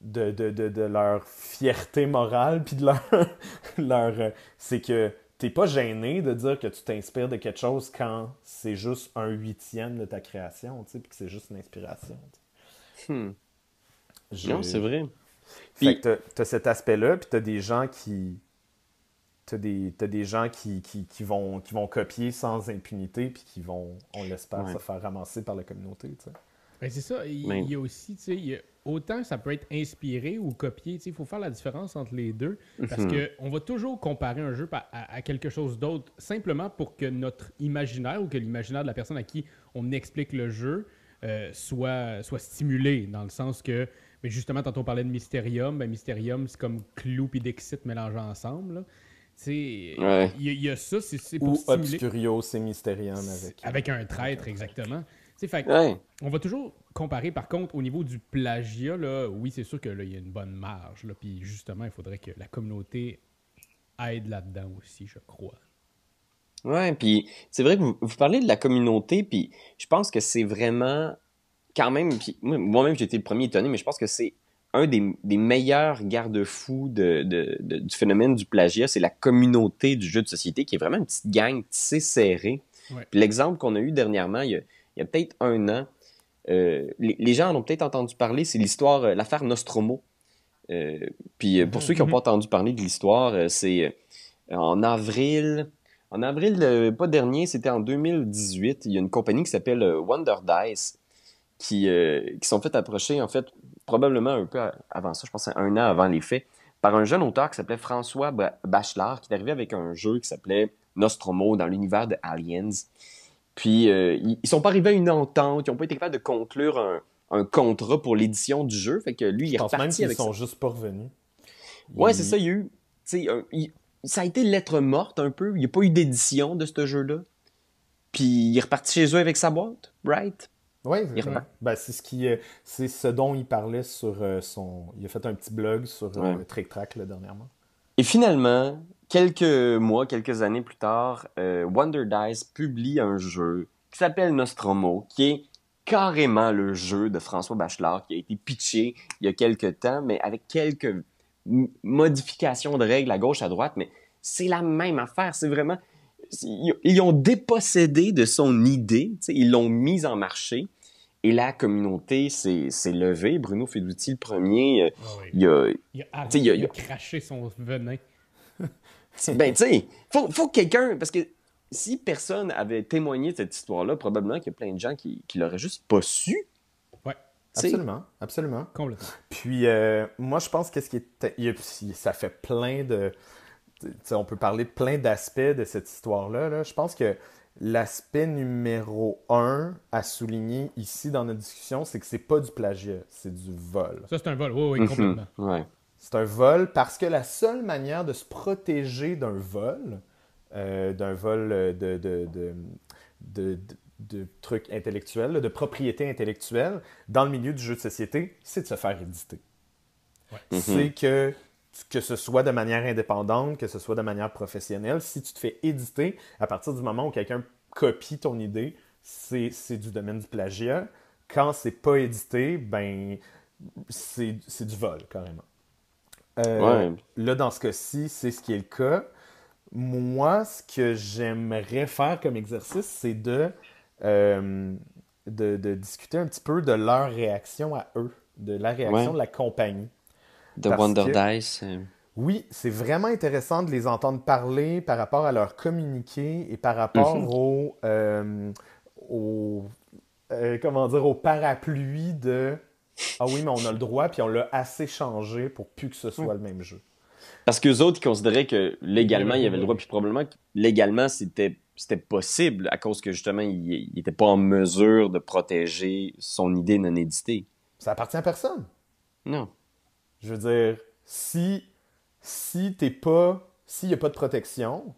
De, de, de, de leur fierté morale, puis de leur. leur euh, c'est que t'es pas gêné de dire que tu t'inspires de quelque chose quand c'est juste un huitième de ta création, tu sais, puis que c'est juste une inspiration.
Hmm. Non, c'est vrai.
Fait
Puis-
que t'as- cet aspect-là, puis t'as des gens qui. T'as des, t'as des gens qui, qui, qui vont, qui vont copier sans impunité, puis qui vont, on l'espère,
Ouais.
se faire ramasser par la communauté. tu sais.
Ben, c'est ça. Il,
Mais-
il y a aussi, tu sais, autant ça peut être inspiré ou copié, tu sais, il faut faire la différence entre les deux. Parce
Mhm.
que on va toujours comparer un jeu à, à quelque chose d'autre, simplement pour que notre imaginaire ou que l'imaginaire de la personne à qui on explique le jeu euh, soit, soit stimulé, dans le sens que, mais justement, tantôt on parlait de Mysterium, ben Mysterium, c'est comme Clou et Dexit mélangés ensemble. là.
Ouais.
il y, a- il y a ça, c'est c'est pour
Ou
stimuler.
Obscurios et Mysterium avec.
Avec un traître, exactement. Fait
Ouais.
on va toujours comparer, par contre, au niveau du plagiat, là, oui, c'est sûr qu'il y a une bonne marge. Là, puis justement, il faudrait que la communauté aide là-dedans aussi, je crois.
Ouais, puis c'est vrai que vous, vous parlez de la communauté, puis je pense que c'est vraiment quand même, moi-même j'ai été le premier étonné, mais je pense que c'est un des, des meilleurs garde-fous de, de- de- du phénomène du plagiat, c'est la communauté du jeu de société qui est vraiment une petite gang tissée serrée.
Ouais.
L'exemple qu'on a eu dernièrement, il y a, il y a peut-être un an, euh, les, les gens en ont peut-être entendu parler, c'est l'histoire, euh, l'affaire Nostromo. Euh, puis pour
Mhm,
ceux qui n'ont
mhm.
pas entendu parler de l'histoire, c'est en avril, en avril, pas dernier, c'était en 2018, il y a une compagnie qui s'appelle Wonder Dice qui, qui sont fait approcher, en fait, probablement un peu avant ça, je pense un an avant les faits, par un jeune auteur qui s'appelait François Ba- Bachelard, qui est arrivé avec un jeu qui s'appelait Nostromo dans l'univers de Aliens. Puis, euh, ils, ils sont pas arrivés à une entente, ils n'ont pas été capables de conclure un, un contrat pour l'édition du jeu, fait que lui, il est
pense même
reparti
qu'ils
avec ça.
sont juste pas revenus.
Ouais, c'est ça, il y a eu. un- il- ça a été lettre morte un peu. Il n'y a pas eu d'édition de ce jeu-là. Puis il est reparti chez eux avec sa boîte, right?
C'est-
repart.
ben, c'est ce qui, euh, c'est ce dont il parlait sur euh, son. Il a fait un petit blog sur. Trick Track là, dernièrement.
Et finalement, quelques mois, quelques années plus tard, euh, Wonder Dice publie un jeu qui s'appelle Nostromo, qui est carrément le jeu de François Bachelard qui a été pitché il y a quelques temps, mais avec quelques modifications de règles à gauche, à droite, mais c'est la même affaire. C'est vraiment... Ils ont dépossédé de son idée, ils l'ont mise en marché, et la communauté s'est levée. Bruno Feduti, le premier, euh, il a,
Il arrêté,
a-
il a craché son venin.
Ben, tu sais, faut, faut que quelqu'un. Parce que si personne avait témoigné de cette histoire-là, probablement qu'il y a plein de gens qui, qui l'auraient juste pas su.
Ouais.
Absolument, absolument.
complètement.
Puis euh, moi, je pense que ce qui est, il y a- ça fait plein de, tu sais, on peut parler de plein d'aspects de cette histoire-là. là. Je pense que l'aspect numéro un à souligner ici dans notre discussion, c'est que c'est pas du plagiat, c'est du vol.
Ça, c'est un vol, oui, oui,
Mhm.
complètement.
Ouais.
C'est un vol parce que la seule manière de se protéger d'un vol, euh, d'un vol euh, de, de, de, de, de- de trucs intellectuels, de propriété intellectuelle, dans le milieu du jeu de société, c'est de se faire éditer.
Ouais.
C'est que, que ce soit de manière indépendante, que ce soit de manière professionnelle, si tu te fais éditer, à partir du moment où quelqu'un copie ton idée, c'est du domaine du plagiat. Quand c'est pas édité, ben c'est du vol, carrément. Euh,
Ouais.
Là, dans ce cas-ci, c'est ce qui est le cas. Moi, ce que j'aimerais faire comme exercice, c'est de, euh, de, de discuter un petit peu de leur réaction à eux, de la réaction
Ouais.
de la compagnie.
The
Parce
Wonder
que-
Dice. euh,
Oui, c'est vraiment intéressant de les entendre parler par rapport à leur communiqué et par rapport
Mhm.
au, euh, au comment dire, au parapluie de Ah oui, mais on a le droit, puis on l'a assez changé pour plus que ce soit le même jeu.
Parce qu'eux autres, ils considéraient que légalement, il y avait le droit, puis probablement que légalement, c'était c'était possible à cause que justement, il n'était pas en mesure de protéger son idée non éditée.
Ça appartient à personne.
Non.
Je veux dire, si, si t'es pas. S'il n'y a pas de protection,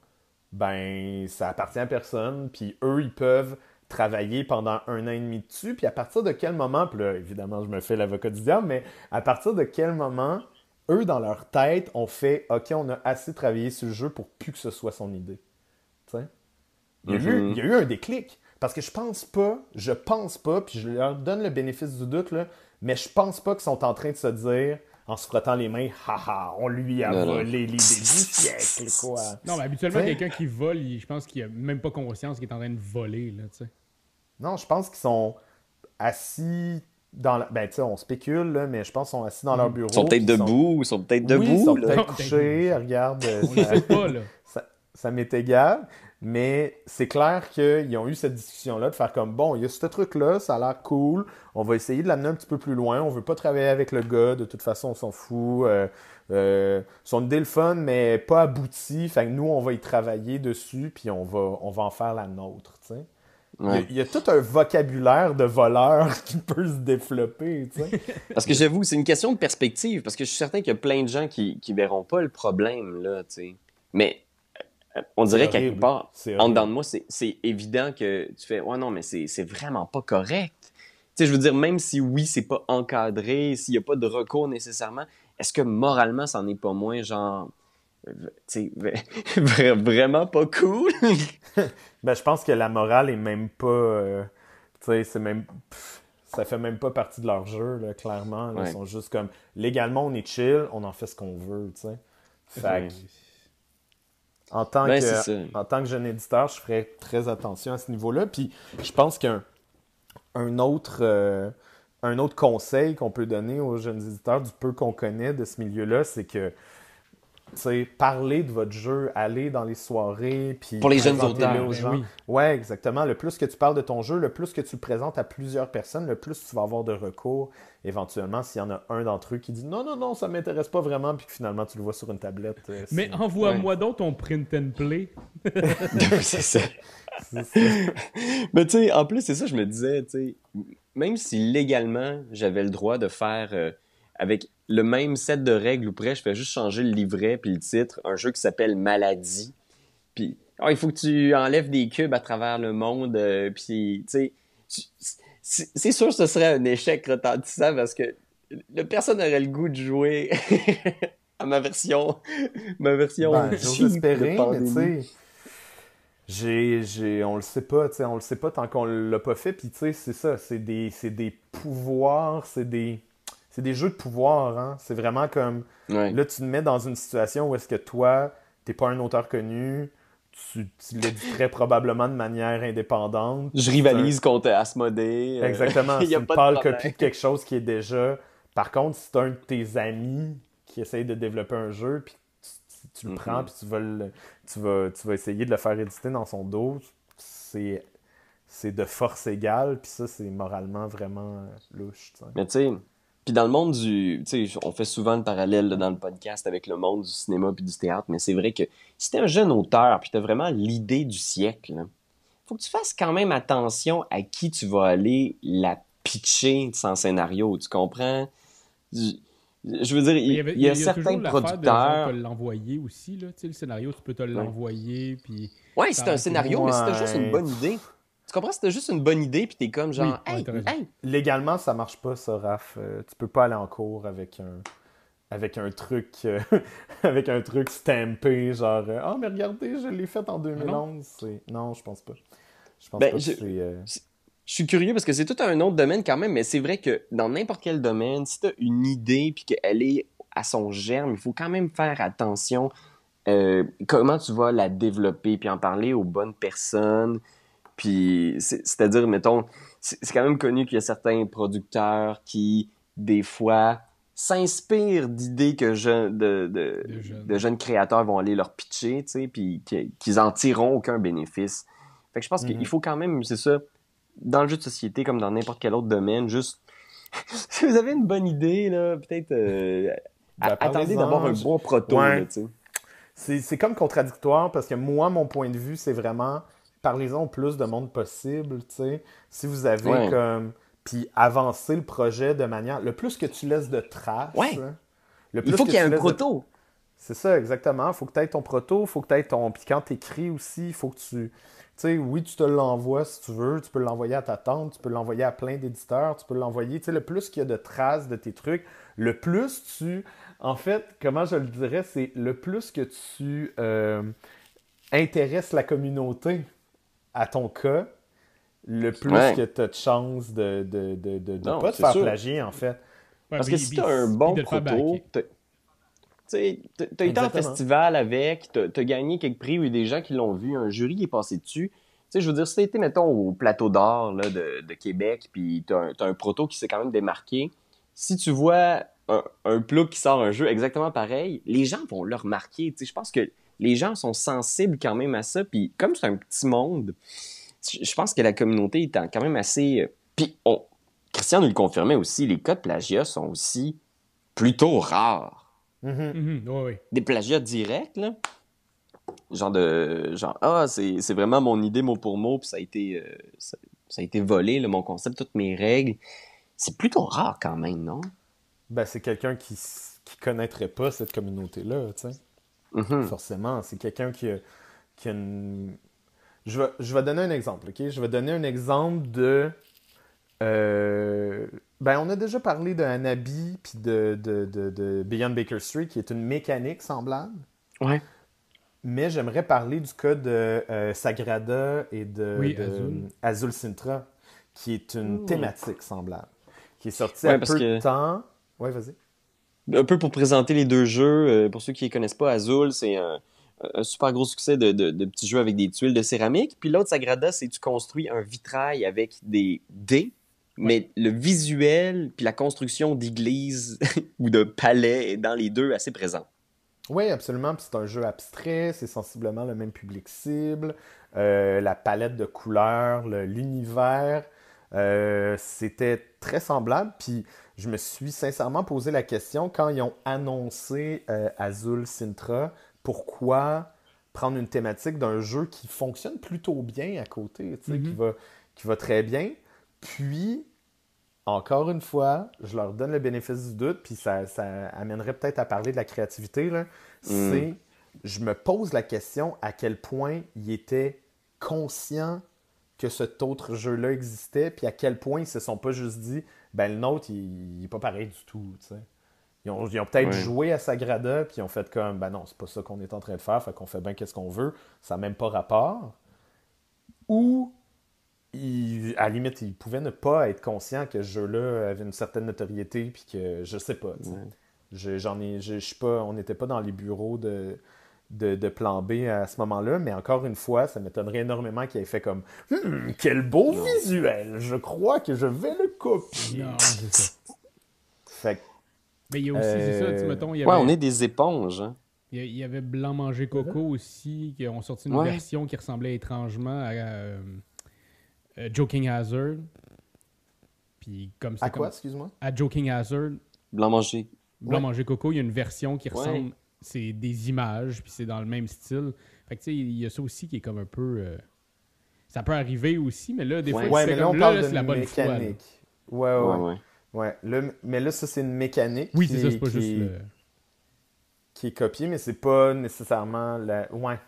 ben ça appartient à personne, puis eux, ils peuvent travailler pendant un an et demi dessus, puis à partir de quel moment, puis là, évidemment, je me fais l'avocat du diable, mais à partir de quel moment, eux, dans leur tête, ont fait OK, on a assez travaillé sur le jeu pour plus que ce soit son idée? Il y, a eu,
Mhm.
il y a eu un déclic. Parce que je pense pas, je pense pas, puis je leur donne le bénéfice du doute, là, mais je pense pas qu'ils sont en train de se dire, en se frottant les mains, haha, on lui a
Non,
volé l'idée du siècle, quoi.
Non, mais habituellement, quelqu'un qui vole, il- je pense qu'il a même pas conscience qu'il est en train de voler, là, tu sais.
Non, je pense qu'ils sont assis dans la... Ben, tu sais, on spécule, là, mais je pense qu'ils sont assis dans leur bureau.
Ils sont peut-être debout, ils sont peut-être
Oui, ils
debout.
sont peut-être couchés, regarde, euh,
On le
ça,
sait pas, là.
ça, ça m'est égal, mais c'est clair qu'ils ont eu cette discussion-là de faire comme, bon, il y a ce truc-là, ça a l'air cool, on va essayer de l'amener un petit peu plus loin, on veut pas travailler avec le gars, de toute façon, on s'en fout, euh, euh, son idée le fun, mais pas abouti, fait que nous, on va y travailler dessus, puis on va, on va en faire la nôtre, tu Il y a-
Ouais.
Il, y a, tout un vocabulaire de voleur qui peut se développer.
Parce que j'avoue, c'est une question de perspective, parce que je suis certain qu'il y a plein de gens qui, qui verront pas le problème, là. Mais euh, on dirait qu'à quelque part, en dedans de moi, c'est évident que tu fais, ouais, non, mais c'est vraiment pas correct. Tu sais, je veux dire, même si oui, c'est pas encadré, s'il y a pas de recours nécessairement, est-ce que moralement, ça n'en est pas moins, genre, tu sais, vra- vraiment pas cool?
Ben, je pense que la morale est même pas. euh, tu sais, c'est même. pff, ça fait même pas partie de leur jeu, là, clairement. là.
Ouais.
Ils sont juste comme. Légalement, on est chill, on en fait ce qu'on veut, tu sais. Fait que, en tant,
Ben,
que, en tant que jeune éditeur, je ferais très attention à ce niveau-là. Puis je pense qu'un un autre, euh, un autre conseil qu'on peut donner aux jeunes éditeurs, du peu qu'on connaît de ce milieu-là, c'est que parler de votre jeu, aller dans les soirées, puis
Pour les jeunes auteurs,
aux
ben
gens.
oui.
Ouais, exactement. Le plus que tu parles de ton jeu, le plus que tu le présentes à plusieurs personnes, le plus tu vas avoir de recours. Éventuellement, s'il y en a un d'entre eux qui dit non, non, non, ça m'intéresse pas vraiment, puis que finalement tu le vois sur une tablette. euh,
Mais
c'est-
envoie-moi donc ton print and play.
c'est ça.
c'est ça.
Mais tu sais, en plus, c'est ça, je me disais, tu sais, même si légalement, j'avais le droit de faire euh, avec le même set de règles ou près, je fais juste changer le livret puis le titre, un jeu qui s'appelle Maladie. Puis, ah, il faut que tu enlèves des cubes à travers le monde, euh, puis, tu sais, c'est sûr que ce serait un échec retentissant parce que le personne aurait le goût de jouer à ma version, ma version
Ben, espérer, mais tu j'ai, j'ai, on le sait pas, tu sais, on le sait pas tant qu'on l'a pas fait, puis tu sais, c'est ça, c'est des, c'est des pouvoirs, c'est des, c'est des jeux de pouvoir, hein. C'est vraiment comme,
Ouais.
là, tu te mets dans une situation où est-ce que toi, t'es pas un auteur connu, tu, tu l'éditerais probablement de manière indépendante.
Je rivalise contre Asmodée. euh,
Exactement,
il y a
une pâle copie de quelque chose qui est déjà. Par contre, si c'est un de tes amis qui essaye de développer un jeu, puis tu, tu- tu le prends, puis tu vas, le- tu, vas, tu vas essayer de le faire éditer dans son dos, c'est, c'est de force égale, puis ça, c'est moralement vraiment louche.
Mais tu sais, puis dans le monde du, tu sais, on fait souvent le parallèle là, dans le podcast avec le monde du cinéma puis du théâtre, mais c'est vrai que si t'es un jeune auteur puis t'as vraiment l'idée du siècle, là, faut que tu fasses quand même attention à qui tu vas aller la pitcher sans scénario, tu comprends? Je, veux dire, il,
y, avait-
il y a, certains
de
producteurs.
te l'envoyer aussi. Là. Tu sais, le scénario, tu peux te l'envoyer. Puis...
Ouais, c'est un
Ouais.
scénario, mais c'était juste une bonne idée. Tu comprends? C'était juste une bonne idée, puis t'es comme genre,
Oui,
hey, hey,
Légalement, ça marche pas, ça, Raph. Euh, tu peux pas aller en cours avec un avec un truc euh, avec un truc stampé, genre Ah, mais regardez, je l'ai fait en 2011. C'est- non, je pense pas. Je pense
Ben,
pas que
je-
c'est. euh,
Je suis curieux parce que c'est tout un autre domaine quand même, mais c'est vrai que dans n'importe quel domaine, si tu as une idée puis qu'elle est à son germe, il faut quand même faire attention euh, comment tu vas la développer puis en parler aux bonnes personnes. Puis c'est- c'est-à-dire, mettons, c'est quand même connu qu'il y a certains producteurs qui, des fois, s'inspirent d'idées que je- de, de,
De jeunes.
de jeunes créateurs vont aller leur pitcher, tu sais, puis qui- qu'ils en tireront aucun bénéfice. Fait que je pense qu'il faut quand même, c'est ça, dans le jeu de société comme dans n'importe quel autre domaine, juste si vous avez une bonne idée, là, peut-être euh,
Ben,
attendez d'avoir un bon proto,
Ouais.
là, tu sais.
C'est c'est comme contradictoire parce que moi, mon point de vue, c'est vraiment parlez-en au plus de monde possible, tu sais. Si vous avez
Ouais.
comme. Puis avancer le projet de manière. Le plus que tu laisses de traces.
Ouais.
hein, le
Il
plus
faut
que
qu'il y ait un
de-
proto.
C'est ça, exactement. faut que tu aies ton proto, faut que tu aies ton. Puis quand tu écris aussi, il faut que tu. Tu sais, oui, tu te l'envoies si tu veux, tu peux l'envoyer à ta tante, tu peux l'envoyer à plein d'éditeurs, tu peux l'envoyer. Tu sais, le plus qu'il y a de traces de tes trucs, le plus tu. En fait, comment je le dirais, c'est le plus que tu euh, intéresses la communauté à ton cas, le plus
Ouais.
que tu as de chances de ne de, de, de
Non,
pas te faire
sûr.
plagier, en fait.
Ouais,
Parce que si tu as un bon proto, tu sais, t'as t'as été en festival avec, t'as as gagné quelques prix, il y a eu des gens qui l'ont vu, un jury est passé dessus. Tu sais, je veux dire, si été, mettons, au plateau d'or là, de, de Québec, puis t'as un, t'as un proto qui s'est quand même démarqué, si tu vois un, un plug qui sort un jeu exactement pareil, les gens vont le remarquer. Tu sais, je pense que les gens sont sensibles quand même à ça, puis comme c'est un petit monde, je pense que la communauté est quand même assez... euh, Puis, on... Christian nous le confirmait aussi, les cas de plagiat sont aussi plutôt rares.
Mhm.
Mhm, ouais, ouais.
Des plagiats directs, là? Genre de... Genre, ah, c'est c'est vraiment mon idée mot pour mot, puis ça a été... euh, ça, ça a été volé, là, mon concept, toutes mes règles. C'est plutôt rare quand même, non?
Ben, c'est quelqu'un qui, qui connaîtrait pas cette communauté-là, tu sais.
Mhm.
Forcément, c'est quelqu'un qui a, qui a une... Je vais, je vais donner un exemple, OK? Je vais donner un exemple de... euh, Ben, on a déjà parlé de Hanabi puis de, de, de, de Beyond Baker Street, qui est une mécanique semblable.
Ouais.
Mais j'aimerais parler du cas de euh, Sagrada et de,
Oui,
de
Azul.
Azul Sintra, qui est une
Ouh.
thématique semblable, qui est sortie
Ouais,
à
parce
peu
que-
de temps. Ouais, vas-y.
Un peu pour présenter les deux jeux, euh, pour ceux qui ne connaissent pas, Azul, c'est un, un super gros succès de, de, de petits jeux avec des tuiles de céramique. Puis l'autre, Sagrada, c'est tu construis un vitrail avec des dés, mais le visuel puis la construction d'église ou de palais est dans les deux assez présent.
Oui, absolument. Puis c'est un jeu abstrait, c'est sensiblement le même public cible. Euh, la palette de couleurs, le- l'univers, euh, c'était très semblable. Puis je me suis sincèrement posé la question quand ils ont annoncé euh, Azul Sintra, pourquoi prendre une thématique d'un jeu qui fonctionne plutôt bien à côté, tu sais, qui,
Mhm.
va, qui va très bien. Puis, encore une fois, je leur donne le bénéfice du doute, puis ça, ça amènerait peut-être à parler de la créativité. là. C'est, je me pose la question à quel point ils étaient conscients que cet autre jeu-là existait, puis à quel point ils se sont pas juste dit, ben le nôtre, il, il est pas pareil du tout. tu sais. Ils ont, peut-être joué à Sagrada, puis ils ont fait comme, ben non, c'est pas ça qu'on est en train de faire, fait qu'on fait bien qu'est-ce qu'on veut, ça n'a même pas rapport. Ou, ils- à la limite, ils pouvaient ne pas être conscients que ce jeu-là avait une certaine notoriété, puis que, je sais pas, j'en ai, je suis pas, on n'était pas dans les bureaux de, de, de plan B à ce moment-là, mais encore une fois, ça m'étonnerait énormément qu'il ait fait comme Hmm, quel beau
Non.
visuel, je crois que je vais le copier.
Non, c'est ça.
Fait que,
Mais il y a aussi, c'est ça, tu
Euh,
mettons, il y
Ouais,
avait,
on est des éponges. hein.
il y avait Blanc Manger Coco aussi, qui ont sorti une
Ouais.
version qui ressemblait étrangement à euh, Joking Hazard. Puis comme c'est
à quoi,
comme-
excuse-moi?
À Joking Hazard,
Blanc manger.
Blanc
Ouais.
Manger Coco, il y a une version qui
Ouais.
C'est des images, puis c'est dans le même style. Fait que tu sais, il y a ça aussi qui est comme un peu. euh, ça peut arriver aussi, mais là, des
Ouais.
fois,
Ouais, mais là, on
comme,
parle
là,
de
c'est la bonne
mécanique. Ouais, ouais,
Ouais,
ouais. mais là, ça, c'est une mécanique
Oui,
qui,
c'est ça,
est-
c'est pas
qui
juste le...
qui est copiée, mais c'est pas nécessairement la... Ouais,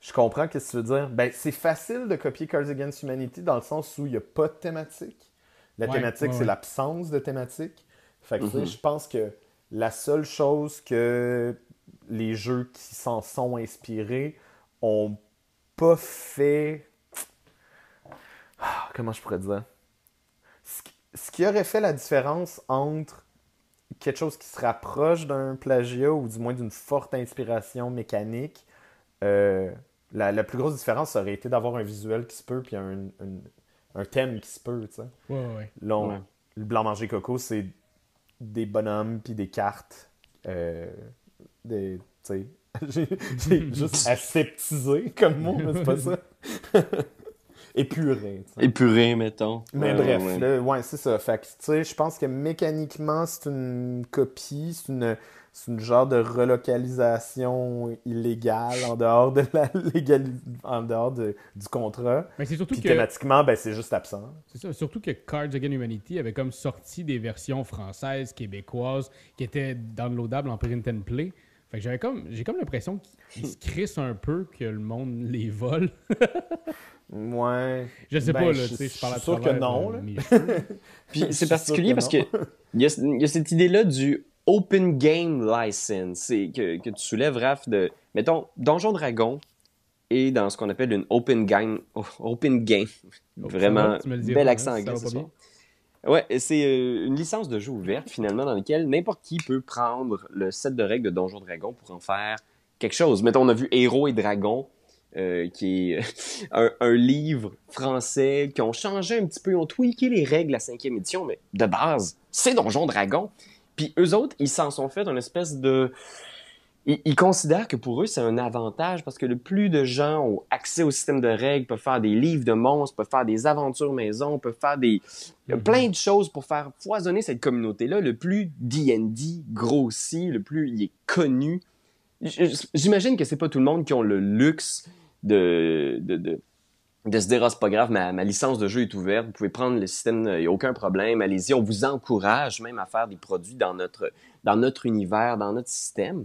je comprends ce que tu veux dire. Ben, c'est facile de copier Cards Against Humanity dans le sens où il n'y a pas de thématique. La
Ouais,
thématique,
ouais,
c'est l'absence de thématique. Fait que, tu sais,
Mhm.
je pense que la seule chose que les jeux qui s'en sont inspirés ont pas fait... Ah, comment je pourrais dire? Ce qui- Ce qui aurait fait la différence entre quelque chose qui se rapproche d'un plagiat ou du moins d'une forte inspiration mécanique, euh, la, la plus grosse différence ça aurait été d'avoir un visuel qui se peut puis un, un, un thème qui se peut. tu sais.
Ouais, ouais, Ouais.
le blanc manger coco, c'est des bonhommes puis des cartes. euh, des, tu sais, j'ai juste aseptisé comme mot, mais c'est pas ça. Épuré.
Épuré, mettons.
Mais
Ouais,
bref,
ouais, ouais.
c'est ça. Fait que, tu sais, je pense que mécaniquement, c'est une copie, c'est une, c'est une genre de relocalisation illégale en dehors de la légalité, en dehors de- du contrat.
Mais c'est surtout
Puis
que...
thématiquement, ben, c'est juste absent.
C'est ça, surtout que Cards Against Humanity avait comme sorti des versions françaises, québécoises, qui étaient downloadables en print and play. Fait que j'avais comme, j'ai comme l'impression qu'ils se crissent un peu que le monde les vole.
Ouais.
Je sais
Ben,
pas, là,
je-
tu sais, je parle à
sûr que non,
euh,
là.
Puis c'est particulier parce
que
que il y a, y a cette idée-là du open game license c'est que, que tu soulèves, Raph, de, mettons, Donjon Dragon est dans ce qu'on appelle une open game. Open game.
Oh,
Vraiment, bel
hein,
accent
ça
anglais Ouais, c'est euh, une licence de jeu ouverte, finalement, dans laquelle n'importe qui peut prendre le set de règles de Donjon Dragon pour en faire quelque chose. Mettons, on a vu Héros et Dragons, euh, qui est un, un livre français, qui ont changé un petit peu, ont tweaké les règles à la cinquième édition, mais de base, c'est Donjon Dragon. Puis eux autres, ils s'en sont fait une espèce de... Ils, ils considèrent que pour eux, c'est un avantage parce que le plus de gens ont accès au système de règles, peuvent faire des livres de monstres, peuvent faire des aventures maison, peuvent faire des...
Mhm.
plein de choses pour faire foisonner cette communauté-là. Le plus D&D grossit, le plus il est connu. J'imagine que c'est pas tout le monde qui ont le luxe de, de, de, de se dire, ah, c'est pas grave, ma, ma licence de jeu est ouverte, vous pouvez prendre le système, il n'y a aucun problème, allez-y, on vous encourage même à faire des produits dans notre, dans notre univers, dans notre système.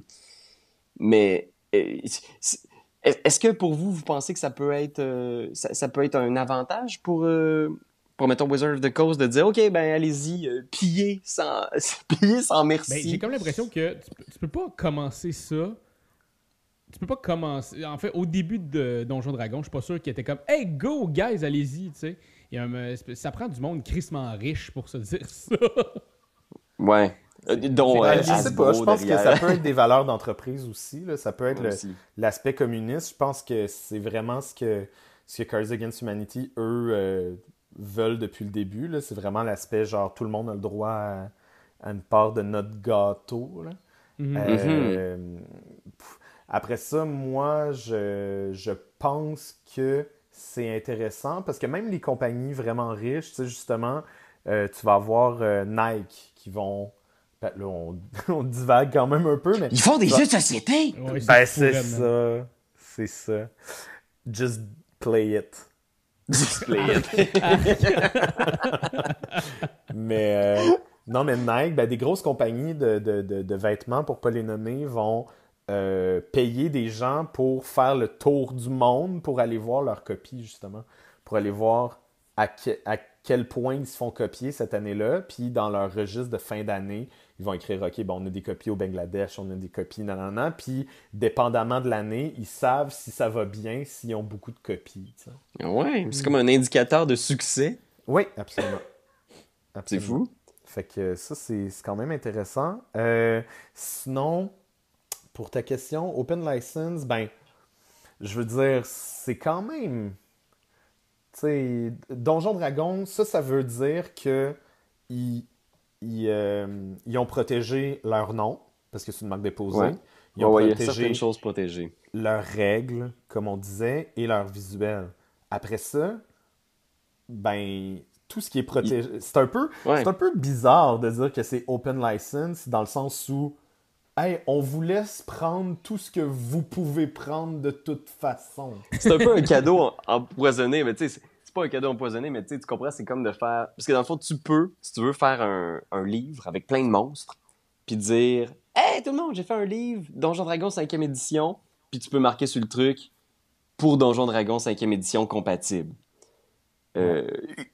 Mais euh, est-ce que pour vous, vous pensez que ça peut être, euh, ça, ça peut être un avantage pour, euh, pour, mettons, Wizard of the Coast de dire, OK, ben allez-y, euh, pillez sans, pillez sans merci.
Ben, j'ai comme l'impression que tu peux, tu peux pas commencer ça. Tu peux pas commencer. En fait, au début de Donjon Dragon, je suis pas sûr qu'il était comme Hey, go, guys, allez-y, tu sais. Il y a un- ça prend du monde crissement riche pour se dire ça.
Ouais. Euh, dont, euh,
je sais pas, je pense que ça peut être des valeurs d'entreprise aussi. Là. Ça peut être l'aspect communiste. Je pense que c'est vraiment ce que, ce que Cards Against Humanity, eux, euh, veulent depuis le début. C'est vraiment l'aspect genre tout le monde a le droit à, à une part de notre gâteau. là.
Mhm.
Euh, pff, après ça, moi, je, je pense que c'est intéressant parce que même les compagnies vraiment riches, tu sais, justement, euh, tu vas avoir euh, Nike qui vont. Ben, là, on, on divague quand même un peu, mais.
Ils font des jeux de société!
Ouais,
Ben, c'est ça. C'est ça. Just play it.
Display
Mais euh, non, mais Nike, ben, des grosses compagnies de, de, de, de vêtements, pour pas les nommer, vont euh, payer des gens pour faire le tour du monde pour aller voir leurs copies, justement. Pour aller voir à, que- à quel point ils se font copier cette année-là. Puis dans leur registre de fin d'année, ils vont écrire OK, bon, on a des copies au Bangladesh, on a des copies, nanana. Puis dépendamment de l'année, ils savent si ça va bien, s'ils ont beaucoup de copies. tu sais.
Ouais, c'est comme un indicateur de succès.
Oui, absolument.
C'est
Absolument.
fou.
Fait que ça, c'est c'est quand même intéressant. Euh, sinon, pour ta question, Open License, ben, je veux dire, c'est quand même. Tu sais, Donjon Dragon, ça, ça veut dire que ils, ils, euh, ils ont protégé leur nom, parce que c'est une marque déposée.
Ouais.
Ils ont
Ouais, ouais, il y a
protégé
certaines choses protégées.
leurs règles, comme on disait, et leur visuel. Après ça, ben, tout ce qui est protégé. C'est un peu,
Ouais.
c'est un peu bizarre de dire que c'est open license dans le sens où Hey, on vous laisse prendre tout ce que vous pouvez prendre de toute façon.
C'est un peu un cadeau empoisonné, mais tu sais, c'est pas un cadeau empoisonné, mais tu comprends, c'est comme de faire. Parce que dans le fond, tu peux, si tu veux faire un, livre avec plein de monstres, puis dire Hey, tout le monde, j'ai fait un livre, Donjon Dragon 5e édition, puis tu peux marquer sur le truc pour Donjon Dragon 5e édition compatible. Euh,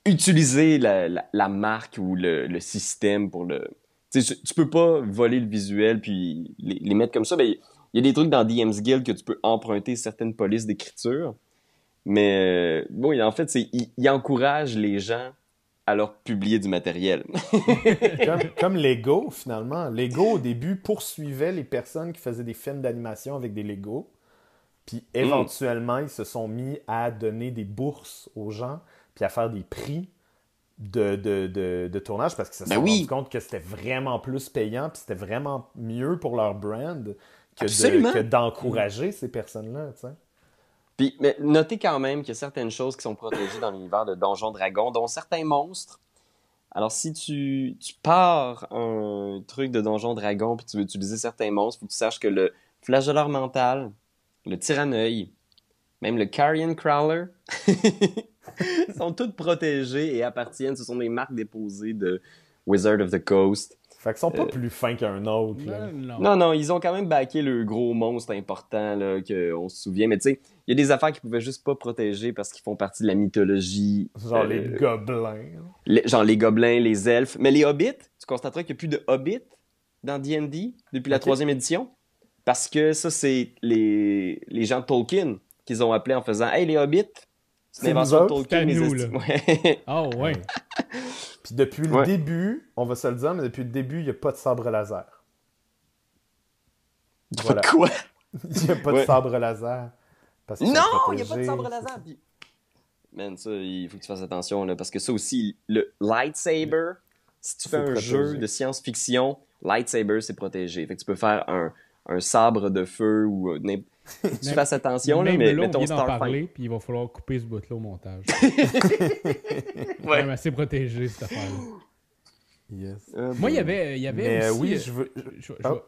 utiliser la, marque ou le, système pour le. Tu, peux pas voler le visuel puis les, les mettre comme ça. Il y a des trucs dans DM's Guild que tu peux emprunter certaines polices d'écriture. Mais euh, bon, en fait, c'est il, il encourage les gens à leur publier du matériel.
comme, comme Lego, finalement. Lego, au début, poursuivait les personnes qui faisaient des films d'animation avec des Lego. Puis éventuellement, mm. ils se sont mis à donner des bourses aux gens, puis à faire des prix de, de, de, de tournage parce qu'ils se sont ben oui. rendus compte que c'était vraiment plus payant, puis c'était vraiment mieux pour leur brand que d'encourager de, ces personnes-là.
Puis, mais notez quand même qu'il y a certaines choses qui sont protégées dans l'univers de Donjon Dragon, dont certains monstres. Alors, si tu, tu pars un truc de Donjon Dragon puis tu veux utiliser certains monstres, faut que tu saches que le flagelleur mental, le tyranneuil, même le carrion crawler, sont toutes protégées et appartiennent. Ce sont des marques déposées de Wizard of the Coast.
Fait qu'ils sont pas euh, plus fins qu'un autre.
Non, non, non, ils ont quand même baqué le gros monstre important qu'on se souvient. Mais tu sais, y a des affaires qu'ils pouvaient juste pas protéger parce qu'ils font partie de la mythologie.
Genre euh, les gobelins.
Les, genre les gobelins, les elfes. Mais les hobbits, tu constateras qu'il n'y a plus de hobbits dans D&D depuis la troisième édition. Parce que ça, c'est les, les gens de Tolkien qu'ils ont appelé en faisant « Hey, les hobbits! »
C'est l'invention de Tolkien. Nous, là. Ouais. Oh, ouais.
Puis depuis le ouais. début, on va se le dire, mais depuis le début, il n'y a pas de sabre laser.
Voilà. Quoi?
Il n'y a pas de sabre laser.
Parce non, il n'y a pas de sabre laser. Puis... Man, ça, il faut que tu fasses attention, là, parce que ça aussi, le lightsaber, si tu fais un protégé. jeu de science-fiction, lightsaber, c'est protégé. Fait que tu peux faire un, un sabre de feu ou euh, tu fasses attention, là, mais, ton
Starfighter... parler, puis il va falloir couper ce bout-là au montage. ouais. Même assez protégé, cette affaire-là.
Yes.
Euh, Moi, il y avait, il y avait
mais
aussi...
oui,
euh,
je veux...
Oh.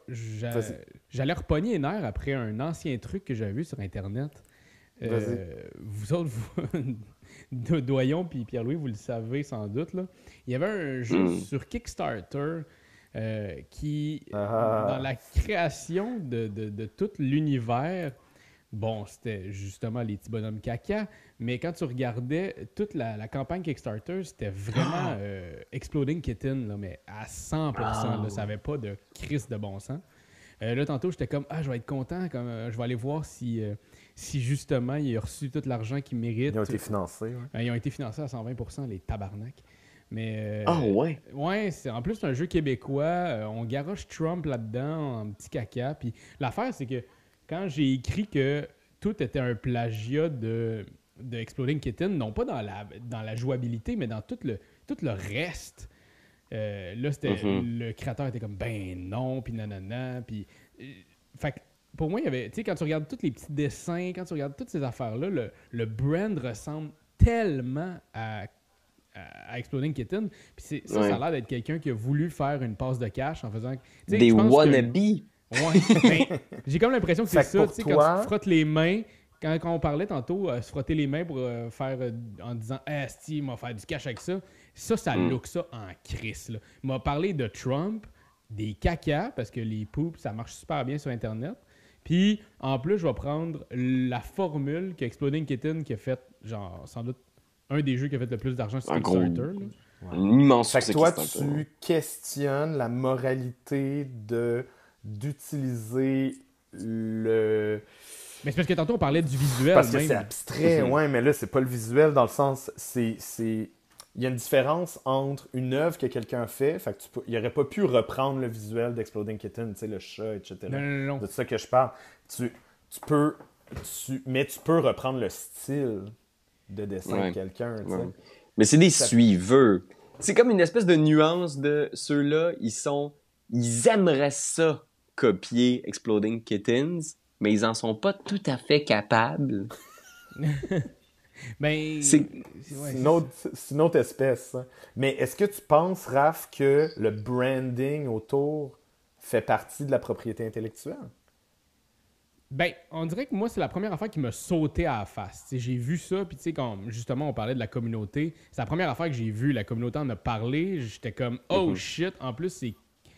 J'allais repogner les nerfs après un ancien truc que j'avais vu sur Internet. Euh, vous autres, vous... Doyon puis Pierre-Louis, vous le savez sans doute. Là. Il y avait un jeu mm. sur Kickstarter euh, qui, ah. dans la création de, de, de tout l'univers, bon, c'était justement les petits bonhommes caca, mais quand tu regardais toute la, la campagne Kickstarter, c'était vraiment ah. euh, Exploding Kitten, là, mais à 100%. Ah. Là, ça n'avait pas de crise de bon sens. Là, tantôt, j'étais comme, ah, je vais être content, comme, je vais aller voir si, si justement il a reçu tout l'argent qu'il mérite.
Ils ont été financés. Ouais.
ils ont été financés à 120%, les tabarnaks. Mais.
Ah ouais?
Ouais, c'est, en plus, c'est un jeu québécois. on garoche Trump là-dedans en petit caca. Puis l'affaire, c'est que quand j'ai écrit que tout était un plagiat de, de Exploding Kitten, non pas dans la, dans la jouabilité, mais dans tout le, tout le reste. Euh, là, c'était, mm-hmm. le créateur était comme ben non, puis nanana, puis. Euh, fait pour moi, il y avait. Tu sais, quand tu regardes tous les petits dessins, quand tu regardes toutes ces affaires-là, le, le brand ressemble tellement à, à, à Exploding Kitten. Puis ça, ouais. ça a l'air d'être quelqu'un qui a voulu faire une passe de cash en faisant.
Des wannabes.
Ouais, ben, j'ai comme l'impression que c'est ça, tu sais, quand tu frottes les mains, quand, quand on parlait tantôt, euh, se frotter les mains pour euh, faire, euh, en disant « Ah, Steve, m'a faire du cash avec ça », ça, ça mm. look ça en crise, là. Il m'a parlé de Trump, des caca, parce que les poops, ça marche super bien sur Internet. Puis, en plus, je vais prendre la formule qu'Exploding Kitten qui a fait, genre, sans doute, un des jeux qui a fait le plus d'argent sur Kickstarter.
Ouais. Un immense
fait que toi, tu questionnes la moralité de d'utiliser le.
Mais c'est parce que tantôt on parlait du visuel.
Parce que c'est abstrait, -hmm. ouais, mais là c'est pas le visuel dans le sens. c'est Il y a une différence entre une œuvre que quelqu'un fait, fait que tu peux... il aurait pas pu reprendre le visuel d'Exploding Kitten, tu sais, le chat, etc.
Non, non, non.
De ça que je parle. Tu, tu peux. Tu... Mais tu peux reprendre le style de dessin ouais. de quelqu'un, ouais.
Mais c'est des ça... suiveux. C'est comme une espèce de nuance de ceux-là, ils sont. Ils aimeraient ça copier Exploding Kittens, mais ils en sont pas tout à fait capables.
ben,
c'est ouais, une, autre, une autre espèce. Ça. Mais est-ce que tu penses, Raph, que le branding autour fait partie de la propriété intellectuelle?
Ben, on dirait que moi, c'est la première affaire qui m'a sauté à la face. J'ai vu ça, puis tu sais, quand justement on parlait de la communauté, c'est la première affaire que j'ai vue. La communauté en a parlé. J'étais comme, oh
Mhm.
shit. En plus,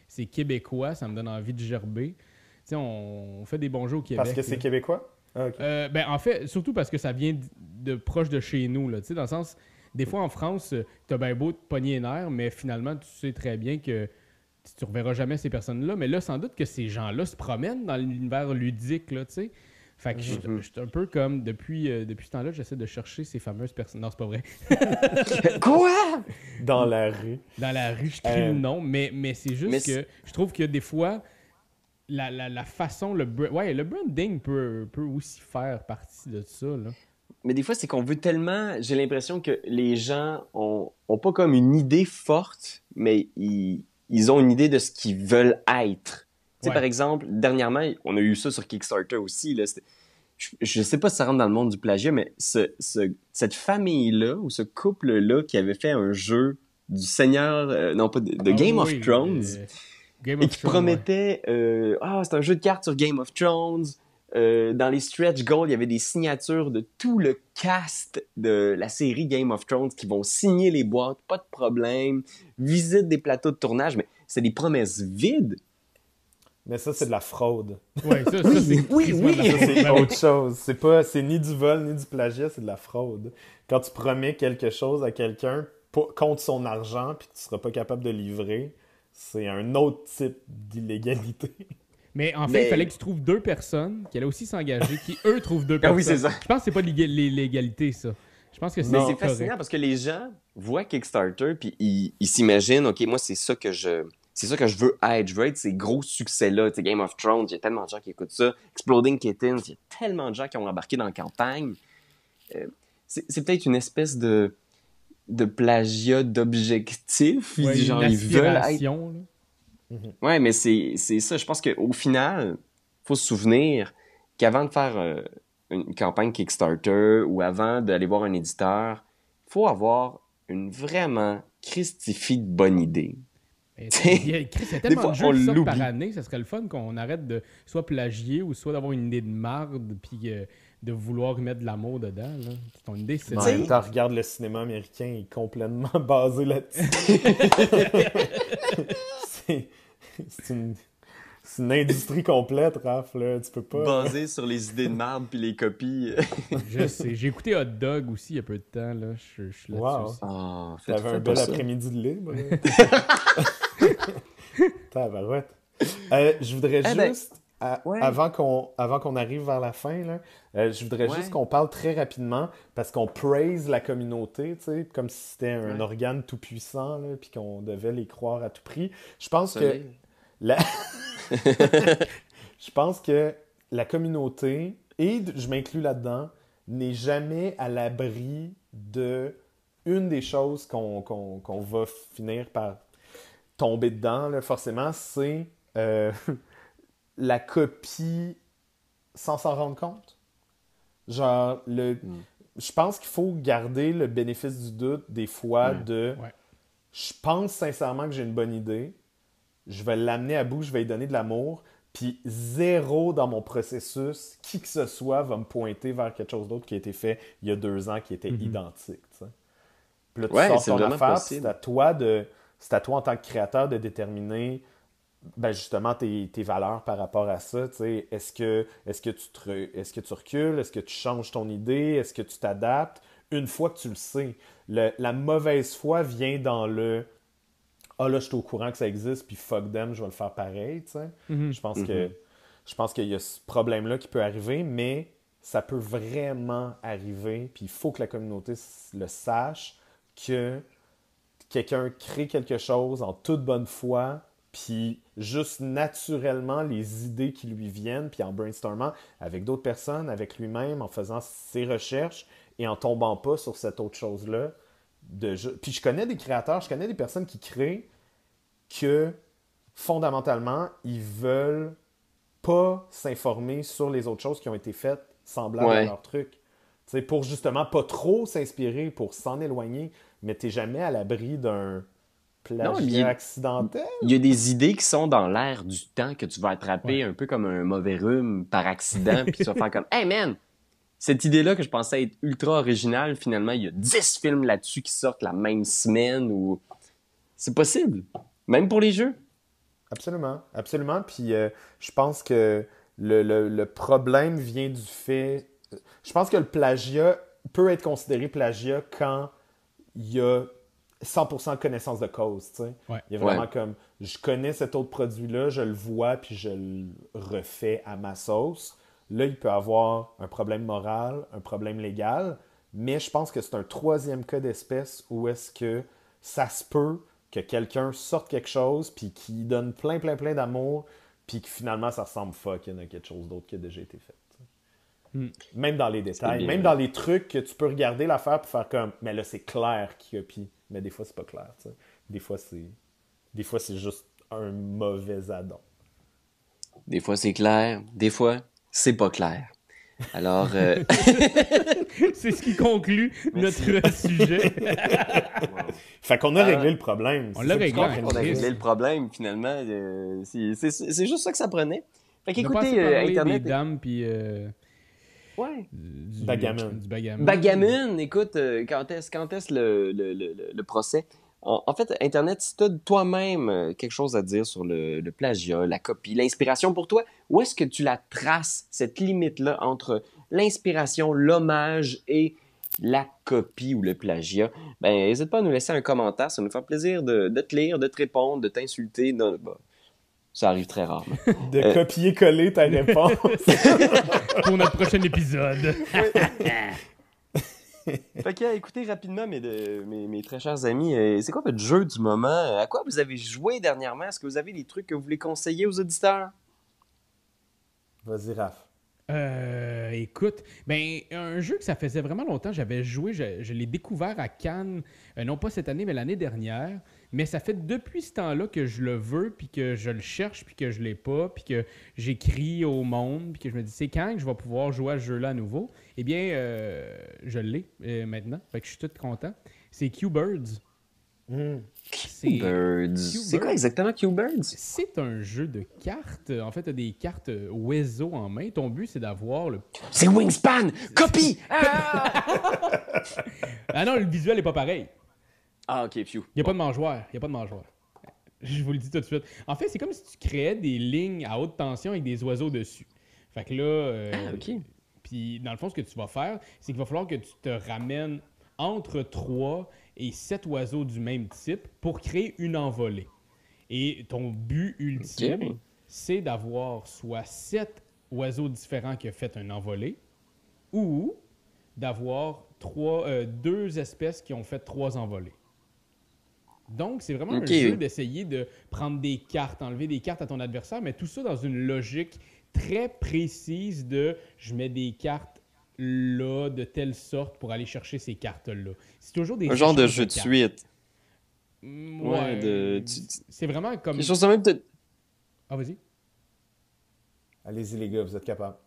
c'est, québécois, ça me donne envie de gerber. Tu sais, on, on fait des bons jeux au Québec.
Parce que c'est québécois? Ah.
Euh, ben, en fait, surtout parce que ça vient de, de proche de chez nous, là. Tu sais, dans le sens, des fois en France, euh, t'as bien beau te pogner les nerfs, mais finalement, tu sais très bien que tu- reverras jamais ces personnes-là. Mais là, sans doute que ces gens-là se promènent dans l'univers ludique, là, tu sais. Fait que je suis- je suis un peu comme, depuis, euh, depuis ce temps-là, j'essaie de chercher ces fameuses personnes. Non, c'est pas vrai.
Quoi?
Dans la rue.
Dans la rue, je crie
Euh,
le nom, mais, mais c'est juste
mais
que je trouve que des fois, la, la, la façon, le, ouais, le branding peut, peut aussi faire partie de ça, là.
Mais des fois, c'est qu'on veut tellement. J'ai l'impression que les gens ont, ont pas comme une idée forte, mais ils, ils ont une idée de ce qu'ils veulent être. Tu sais,
Ouais.
par exemple, dernièrement, on a eu ça sur Kickstarter aussi. Là, je, je sais pas si ça rentre dans le monde du plagiat, mais ce, ce- cette famille-là, ou ce couple-là qui avait fait un jeu du Seigneur, euh, non pas de, de
Ah
Game of Thrones,
Game
et
of
qui
Thrones,
promettait euh, ah c'est un jeu de cartes sur Game of Thrones Euh, dans les stretch goals il y avait des signatures de tout le cast de la série Game of Thrones qui vont signer les boîtes pas de problème visite des plateaux de tournage mais c'est des promesses vides
Mais ça, c'est de la fraude.
Ouais, ça, ça, c'est
oui, oui.
c'est
oui.
autre chose. C'est pas, c'est ni du vol, ni du plagiat, c'est de la fraude. Quand tu promets quelque chose à quelqu'un contre son argent, puis que tu seras pas capable de livrer, c'est un autre type d'illégalité.
Mais en fait,
Mais-
il fallait que tu trouves deux personnes qui allaient aussi s'engager, qui eux trouvent deux
Ah
personnes.
oui, c'est ça.
Je pense que c'est pas l'illé- l'illégalité, ça. Je pense que c'est
mais c'est
correct.
fascinant parce que les gens voient Kickstarter puis ils s'imaginent ok moi c'est ça que je c'est ça que je veux être je veux être ces gros succès là tu sais Game of Thrones il y a tellement de gens qui écoutent ça Exploding Kittens il y a tellement de gens qui ont embarqué dans la campagne Euh, c'est c'est peut-être une espèce de de plagiat d'objectifs
Ouais,
Ils- genre
une
ils veulent être
là.
Ouais, mais c'est c'est ça. Je pense qu'au final, faut se souvenir qu'avant de faire euh, une campagne Kickstarter ou avant d'aller voir un éditeur, faut avoir une vraiment christifie de bonne idée.
Il tellement
fois,
de jeux
on l'oublie.
par année, ça serait le fun qu'on arrête de soit plagier ou soit d'avoir une idée de marde puis euh, de vouloir mettre de l'amour dedans. Là. Ton idée, c'est
En même temps, regarde le cinéma américain, il est complètement basé là-dessus. c'est c'est une, c'est une industrie complète, Raph, là. Tu peux pas.
Basé sur les idées de marde puis les copies.
Je sais. J'ai écouté Hot Dog aussi il y a peu de temps. Là. Je, je suis là-dessus.
Wow.
faites-
T'avais un bel après-midi de libre. Tabarouette. Euh, je voudrais
Eh ben,
juste, à-
ouais.
avant qu'on avant qu'on arrive vers la fin, là, euh, je voudrais
Ouais.
juste qu'on parle très rapidement parce qu'on praise la communauté, comme si c'était un
Ouais.
organe tout puissant, puis qu'on devait les croire à tout prix. Je pense
Ça
que la... je pense que la communauté, et je m'inclus là-dedans, n'est jamais à l'abri de une des choses qu'on qu'on- qu'on va finir par tomber dedans, là, forcément, c'est euh, la copie sans s'en rendre compte? Genre, le...
Mm.
je pense qu'il faut garder le bénéfice du doute des fois
Mm.
de
Ouais.
je pense sincèrement que j'ai une bonne idée, je vais l'amener à bout, je vais lui donner de l'amour, puis zéro dans mon processus, qui que ce soit va me pointer vers quelque chose d'autre qui a été fait il y a deux ans qui était
Mhm.
identique. Puis là, tu
Ouais,
sors ton affaire, c'est à toi de. C'est à toi en tant que créateur de déterminer ben justement tes, tes valeurs par rapport à ça. tu sais. Est-ce que, est que, tu te est-ce que tu recules? Est-ce que tu changes ton idée? Est-ce que tu t'adaptes? Une fois que tu le sais, le- la mauvaise foi vient dans le Ah là, je suis au courant que ça existe, puis fuck them, je vais le faire pareil. tu sais.
Mhm.
Je pense que je pense qu'il y a ce problème-là qui peut arriver, mais ça peut vraiment arriver, puis il faut que la communauté le sache que quelqu'un crée quelque chose en toute bonne foi, puis juste naturellement les idées qui lui viennent, puis en brainstormant avec d'autres personnes, avec lui-même, en faisant ses recherches et en tombant pas sur cette autre chose-là. De Puis je connais des créateurs, je connais des personnes qui créent que fondamentalement, ils veulent pas s'informer sur les autres choses qui ont été faites semblables à leur truc. Tu sais, pour justement pas trop s'inspirer, pour s'en éloigner, mais t'es jamais à l'abri d'un plagiat
Non, mais-
accidentel?
Il y a des idées qui sont dans l'air du temps que tu vas attraper un peu comme un mauvais rhume par accident, puis tu vas faire comme Hey man, cette idée-là que je pensais être ultra originale, finalement, il y a 10 films là-dessus qui sortent la même semaine ou. C'est possible. Même pour les jeux.
Absolument, absolument. Puis euh, je pense que le, le- le problème vient du fait. Je pense que le plagiat peut être considéré plagiat quand il y a 100% connaissance de cause. tu sais.
Ouais.
Il y a vraiment
Ouais.
comme je connais cet autre produit-là, je le vois, puis je le refais à ma sauce. Là, il peut avoir un problème moral, un problème légal, mais je pense que c'est un troisième cas d'espèce où est-ce que ça se peut que quelqu'un sorte quelque chose, puis qui donne plein, plein, plein d'amour, puis que finalement ça ressemble fucking à quelque chose d'autre qui a déjà été fait.
Hmm.
Même dans les détails,
bien.
même dans les trucs que tu peux regarder l'affaire pour faire comme, mais là c'est clair qu'il copie, mais des fois c'est pas clair. tu sais. Des fois c'est, des fois c'est juste un mauvais addon.
Des fois, c'est clair. Des fois, c'est pas clair. Alors, euh,
C'est ce qui conclut
Merci.
notre sujet.
Fait qu'on a réglé le problème.
On l'a réglé,
on a réglé le problème, finalement. Euh, c'est- juste ça que ça prenait. Fait qu'écoutez, euh, Internet.
des dames puis euh,
Ouais.
du
Backgammon.
Du
écoute, euh, quand est-ce quand est-ce le, le, le, le- procès? En, en fait, Internet, si tu as toi-même euh, quelque chose à dire sur le, le plagiat, la copie, l'inspiration pour toi, où est-ce que tu la traces, cette limite-là entre l'inspiration, l'hommage et la copie ou le plagiat? Ben, n'hésite pas à nous laisser un commentaire, ça nous fait plaisir de, de te lire, de te répondre, de t'insulter. de- bah, ça arrive très rarement.
De
Euh.
copier-coller ta réponse.
Pour notre prochain épisode.
Fait que, euh, écoutez rapidement, mes, de- mes, mes très chers amis, euh, c'est quoi votre jeu du moment? À quoi vous avez joué dernièrement? Est-ce que vous avez des trucs que vous voulez conseiller aux auditeurs?
Vas-y, Raph.
Euh, écoute, ben un jeu que ça faisait vraiment longtemps, j'avais joué, je, je l'ai découvert à Cannes, euh, non pas cette année, mais l'année dernière. Mais ça fait depuis ce temps-là que je le veux, puis que je le cherche, puis que je l'ai pas, puis que j'écris au monde, puis que je me dis c'est quand que je vais pouvoir jouer à ce jeu-là à nouveau? Eh bien, euh, je l'ai euh, maintenant, fait que je suis tout content. C'est Q-Birds.
Hmm.
C'est-
Birds. C'est quoi exactement Q-Birds?
C'est un jeu de cartes. En fait, tu as des cartes oiseaux en main. Ton but, c'est d'avoir le
C'est Wingspan! Copie! Ah!
Ah non, le visuel n'est pas pareil.
Ah, ok, phew.
Il n'y a pas de mangeoire. Il n'y a pas de mangeoire. Je vous le dis tout de suite. En fait, c'est comme si tu créais des lignes à haute tension avec des oiseaux dessus. Fait que là, euh,
Ah, ok.
puis dans le fond, ce que tu vas faire, c'est qu'il va falloir que tu te ramènes entre 3 et 7 oiseaux du même type pour créer une envolée. Et ton but ultime, c'est d'avoir soit 7 oiseaux différents qui ont fait un envolé ou d'avoir trois, euh, deux espèces qui ont fait trois envolées. Donc, c'est vraiment
Ok.
un jeu d'essayer de prendre des cartes, enlever des cartes à ton adversaire, mais tout ça dans une logique très précise de je mets des cartes là de telle sorte pour aller chercher ces cartes-là. C'est toujours des
Un genre de jeu de
cartes.
suite.
Mm,
Ouais,
Ouais,
de- tu-
c'est vraiment comme.
Quelque chose de même. peut-être-
Ah, vas-y.
Allez-y, les gars, vous êtes capables.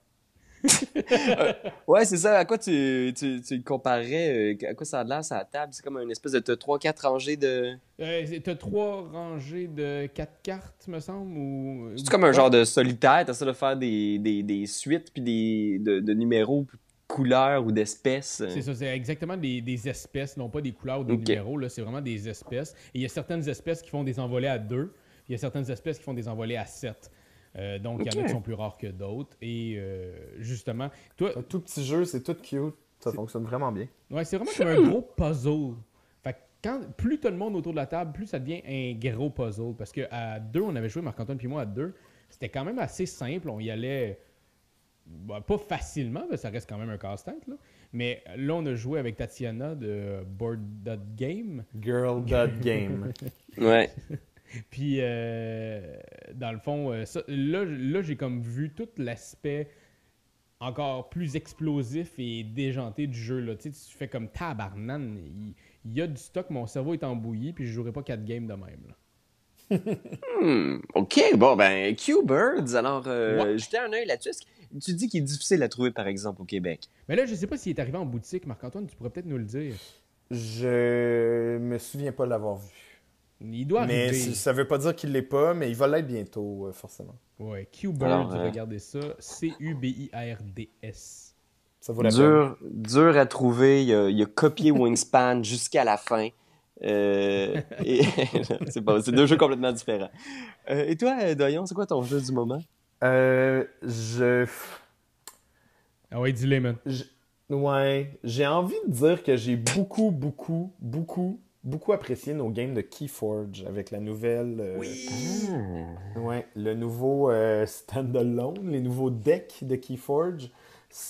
Ouais, c'est ça. À quoi tu, tu, tu le comparais? euh, À quoi ça a l'air, ça table? C'est comme une espèce de 3-4 rangées de.
Euh, c'est- T'as trois rangées de quatre cartes, me semble, ou...
C'est comme un genre de solitaire. T'essaies de faire des, des, des suites puis des de, de numéros, couleurs ou d'espèces.
C'est ça, c'est exactement des, des espèces, non pas des couleurs ou des
Ok.
numéros, là, c'est vraiment des espèces. Et il y a certaines espèces qui font des envolées à deux, il y a certaines espèces qui font des envolées à sept. Euh, donc, il y en a qui sont plus rares que d'autres. Et euh, justement, toi,
Un tout petit jeu, c'est tout cute. Ça fonctionne vraiment bien.
ouais, c'est vraiment comme un gros puzzle. Fait que quand, plus tu as le monde autour de la table, plus ça devient un gros puzzle. Parce qu'à deux, on avait joué, Marc-Antoine puis moi, à deux. C'était quand même assez simple. On y allait bah, pas facilement, mais ça reste quand même un casse-tête. là. Mais là, on a joué avec Tatiana de Board Dot Game.
Girl Dot Game.
Ouais.
Puis, euh, dans le fond, euh, ça- là, là j'ai comme vu tout l'aspect encore plus explosif et déjanté du jeu. Là. Tu sais, tu fais comme tabarnane. Il, il y a du stock, mon cerveau est embouilli, puis je jouerai pas 4 games de même. là.
Hmm, OK, bon, ben, Q-Birds, alors, euh, un œil là-dessus. Tu dis qu'il est difficile à trouver, par exemple, au Québec?
Mais là, je sais pas s'il est arrivé en boutique. Marc-Antoine, tu pourrais peut-être nous le dire.
Je me souviens pas l'avoir vu.
Il doit
Mais
arriver.
c- ça veut pas dire qu'il l'est pas, mais il va l'être bientôt, euh, forcément.
Ouais, Q-Bird,
Alors, euh,
regardez ça. C-U-B-I-R-D-S.
Ça vaut la peine.
Dur, à trouver. Il a, il a copié Wingspan jusqu'à la fin. Euh, et- c'est pas, c'est deux jeux complètement différents. Euh, et toi, Doyon, c'est quoi ton jeu du moment?
Euh, je...
Ah ouais, dis-le, man.
je- Ouais, j'ai envie de dire que j'ai beaucoup, beaucoup, beaucoup, beaucoup apprécié nos games de Keyforge avec la nouvelle... euh, Ouais, le nouveau euh, standalone, les nouveaux decks de Keyforge.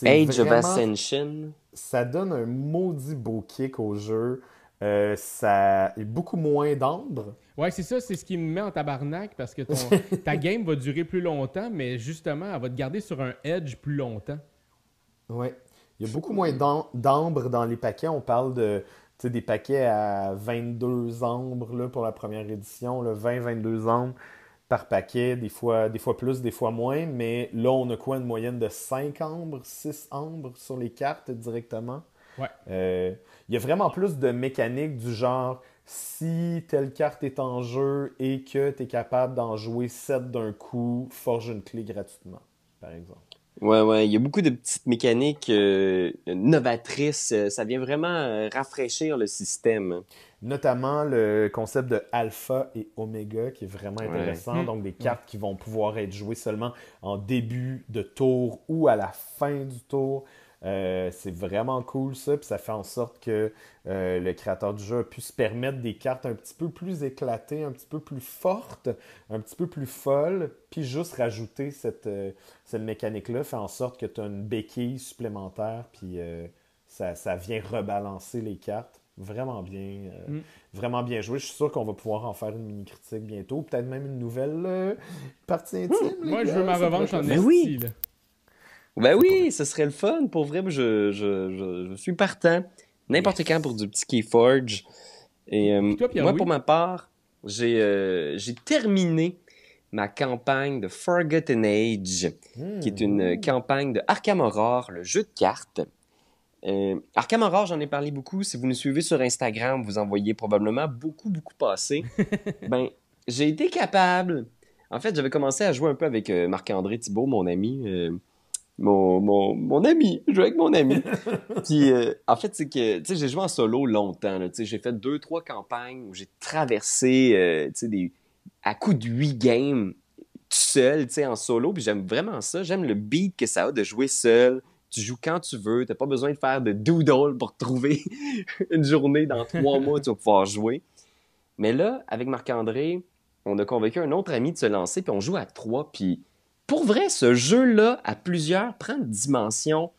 Age of Ascension.
Ça donne un maudit beau kick au jeu. Euh, ça est beaucoup moins d'ambre.
Ouais, c'est ça, c'est ce qui me met en tabarnak parce que ton, ta game va durer plus longtemps, mais justement, elle va te garder sur un edge plus longtemps.
Ouais. Il y a beaucoup moins d'am- d'ambre dans les paquets. On parle de des paquets à 22 ambres là, pour la première édition, 20-22 ambres par paquet, des fois, des fois plus, des fois moins. Mais là, on a quoi une moyenne de 5 ambres, 6 ambres sur les cartes directement?
Ouais.
Euh, il y a vraiment plus de mécanique du genre si telle carte est en jeu et que tu es capable d'en jouer 7 d'un coup, forge une clé gratuitement, par exemple.
Ouais, ouais, il y a beaucoup de petites mécaniques euh, novatrices. Euh, Ça vient vraiment euh, rafraîchir le système.
Notamment le concept de alpha et oméga qui est vraiment intéressant.
Mm.
Donc des cartes qui vont pouvoir être jouées seulement en début de tour ou à la fin du tour. Euh, c'est vraiment cool ça, puis ça fait en sorte que euh, le créateur du jeu a pu se permettre des cartes un petit peu plus éclatées, un petit peu plus fortes, un petit peu plus folles, puis juste rajouter cette, euh, cette mécanique-là fait en sorte que tu as une béquille supplémentaire, puis euh, ça, ça vient rebalancer les cartes. Vraiment bien, euh,
Mm.
vraiment bien joué. Je suis sûr qu'on va pouvoir en faire une mini-critique bientôt, peut-être même une nouvelle euh, partie intime.
Moi, je veux ma revanche en
Mais
esti,
oui.
là.
Ben oui, ce serait le fun. Pour vrai, je, je, je, je suis partant. N'importe quand pour du petit Keyforge. Et euh,
toi,
moi, pour ma part, j'ai euh, j'ai terminé ma campagne de Forgotten Age,
Hmm.
qui est une campagne de Arkham Horror, le jeu de cartes. Euh, Arkham Horror, j'en ai parlé beaucoup. Si vous nous suivez sur Instagram, vous en voyez probablement beaucoup, beaucoup passer. ben, j'ai été capable. En fait, j'avais commencé à jouer un peu avec Marc-André Thibault, mon ami. Mon, mon, mon ami. Je jouais avec mon ami. Puis, euh, en fait, c'est que, tu sais, j'ai joué en solo longtemps. là. Tu sais, j'ai fait deux, trois campagnes où j'ai traversé, euh, tu sais, des, à coup de huit games tout seul, tu sais, en solo. Puis j'aime vraiment ça. J'aime le beat que ça a de jouer seul. Tu joues quand tu veux. T'as pas besoin de faire de doodle pour trouver une journée dans trois mois, tu vas pouvoir jouer. Mais là, avec Marc-André, on a convaincu un autre ami de se lancer, puis on joue à trois. Puis pour vrai, ce jeu-là, à plusieurs, prend une dimension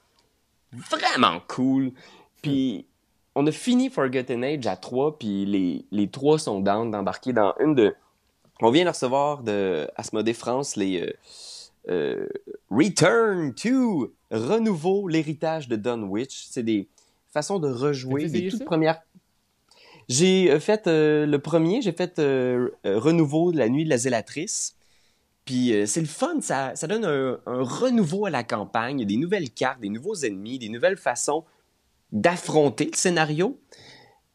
vraiment cool. Puis on a fini Forgotten Age à trois, puis les, les trois sont down d'embarquer dans une de... On vient de recevoir de Asmodée France les euh, euh, Return to Renouveau, l'héritage de Dunwich. C'est des façons de rejouer des toutes premières... J'ai euh, fait euh, le premier, j'ai fait euh, Renouveau de la nuit de la zélatrice. Puis euh, c'est le fun, ça, donne un, renouveau à la campagne, des nouvelles cartes, des nouveaux ennemis, des nouvelles façons d'affronter le scénario.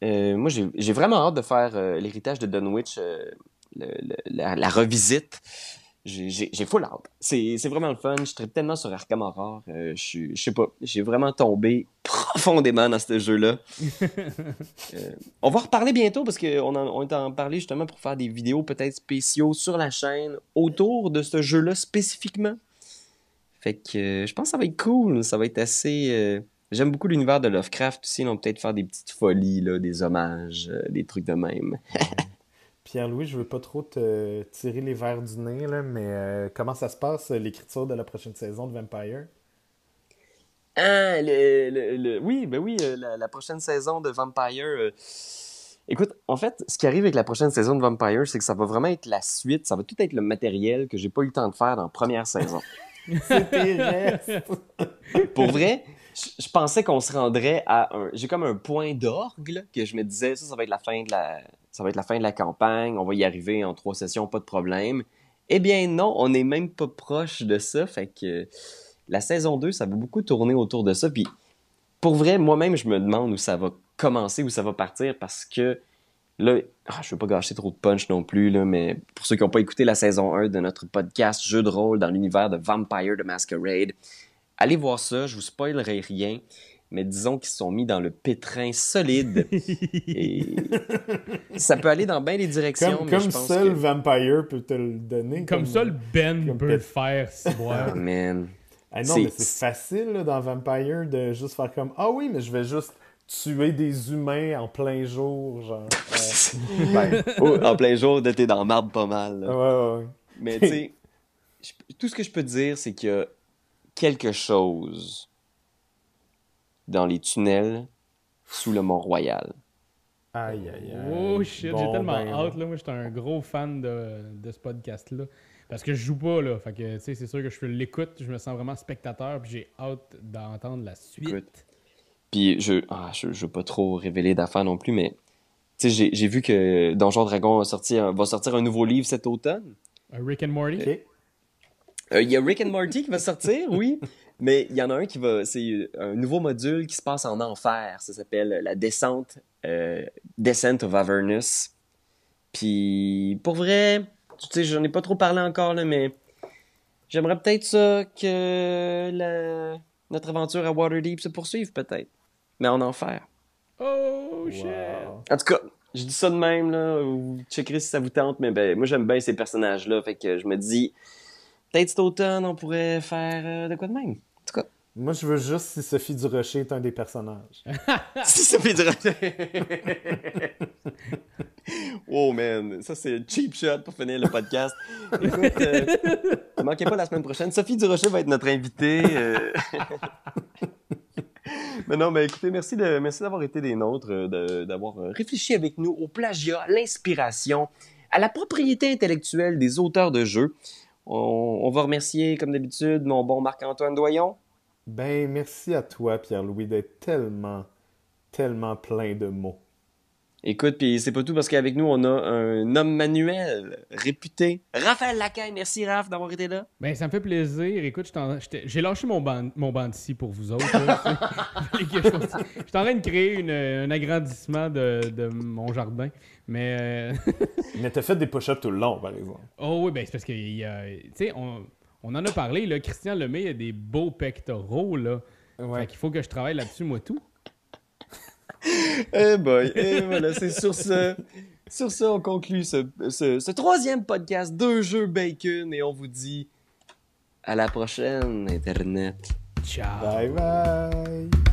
Euh, moi, j'ai vraiment hâte de faire euh, l'héritage de Dunwich, la revisite. J'ai full hâte. C'est vraiment le fun. Je tripe tellement sur Arkham Horror. Euh, je sais pas, j'ai vraiment tombé profondément dans ce jeu-là. Euh, on va en reparler bientôt parce qu'on on est en parler justement pour faire des vidéos peut-être spéciaux sur la chaîne autour de ce jeu-là spécifiquement. Fait que euh, je pense que ça va être cool. Ça va être assez. J'aime beaucoup l'univers de Lovecraft aussi. On va peut-être faire des petites folies, là, des hommages, des trucs de même.
Pierre-Louis, je veux pas trop te tirer les verres du nez, là, mais euh, comment ça se passe, euh, l'écriture de la prochaine saison de Vampire?
Ah, le, le- le- oui, ben oui, euh, la, la prochaine saison de Vampire. euh, Écoute, en fait, ce qui arrive avec la prochaine saison de Vampire, c'est que ça va vraiment être la suite. Ça va tout être le matériel que j'ai pas eu le temps de faire dans la première saison. Pour vrai, je, je pensais qu'on se rendrait à un. J'ai comme un point d'orgue que je me disais ça, ça va être la fin de la, ça va être la fin de la campagne. On va y arriver en trois sessions, pas de problème. Eh bien non, on n'est même pas proche de ça. Fait que la saison 2, ça va beaucoup tourner autour de ça. Puis pour vrai, moi-même, je me demande où ça va commencer, où ça va partir, parce que Là, ah, je veux pas gâcher trop de punch non plus, là, mais pour ceux qui n'ont pas écouté la saison 1 de notre podcast Jeu de rôle dans l'univers de Vampire de Masquerade, allez voir ça, je vous spoilerai rien, mais disons qu'ils se sont mis dans le pétrin solide. et ça peut aller dans bien les directions,
Comme,
mais
comme
je pense
seul
que...
Vampire peut te le donner.
Comme ça, le Ben
comme
peut le faire, si
Ah, man.
Ah non,
C'est-
mais c'est facile là, dans Vampire de juste faire comme Ah oui, mais je vais juste tuer des humains en plein jour, genre. Euh, ben,
Oh, en plein jour, t'es dans marbre pas mal. là.
ouais, ouais, ouais.
Mais tu sais, tout ce que je peux te dire, c'est qu'il y a quelque chose dans les tunnels sous le Mont-Royal.
Aïe, aïe, aïe.
Oh shit, j'ai
Bon,
tellement
ben,
hâte là. Moi, j'étais un gros fan de, de ce podcast-là. Parce que je joue pas là. Fait que tu sais, c'est sûr que je l'écoute, je me sens vraiment spectateur, puis j'ai hâte d'entendre la suite.
Écoute. Puis je, ah, je, je veux pas trop révéler d'affaires non plus, mais tu sais, j'ai, j'ai vu que Donjon Dragon a sorti un- va sortir un nouveau livre cet automne.
Un Rick and Morty.
Ok.
Euh, Il y a Rick and Morty qui va sortir, oui, mais il y en a un qui va, c'est un nouveau module qui se passe en enfer. Ça s'appelle la descente, euh, Descent of Avernus. Puis pour vrai, tu sais, j'en ai pas trop parlé encore là, mais j'aimerais peut-être ça que la- notre aventure à Waterdeep se poursuive peut-être, mais en enfer.
Oh shit.
Wow.
En tout cas, je dis ça de même, là. Vous checkerez si ça vous tente, mais ben, moi, j'aime bien ces personnages-là. Fait que je me dis, peut-être cet automne, on pourrait faire euh, de quoi de même.
Moi, je veux juste si Sophie Durocher est un des personnages.
si fait dire. oh man, ça c'est cheap shot pour finir le podcast. Écoute, euh, ne manquez pas la semaine prochaine. Sophie Durocher va être notre invitée. euh. Mais non, mais écoutez, merci de merci d'avoir été des nôtres, euh, d'avoir euh, réfléchi avec nous au plagiat, à l'inspiration, à la propriété intellectuelle des auteurs de jeux. On va remercier, comme d'habitude, mon bon Marc-Antoine Doyon.
Ben, merci à toi, Pierre-Louis, d'être tellement, tellement plein de mots.
Écoute, puis c'est pas tout parce qu'avec nous, on a un homme manuel réputé. Raphaël Lacaille, merci Raph d'avoir été là.
Ben, ça me fait plaisir. Écoute, je t'en- j'étais- j'ai lâché mon banc, mon banc ici pour vous autres. je. J'étais en train de créer une- un agrandissement de, de mon jardin. Mais, euh,
Mais t'as fait des push-ups tout le long, par exemple.
oh oui, ben, c'est parce que, a- tu sais, on, on en a parlé, là. Christian Lemay a des beaux pectoraux, là. Fait qu'il faut que je travaille là-dessus, moi, tout.
Eh boy, et voilà, c'est sur ce. Sur ce, on conclut ce, ce, ce troisième podcast Deux jeux bacon et on vous dit à la prochaine, Internet.
Ciao.
Bye bye!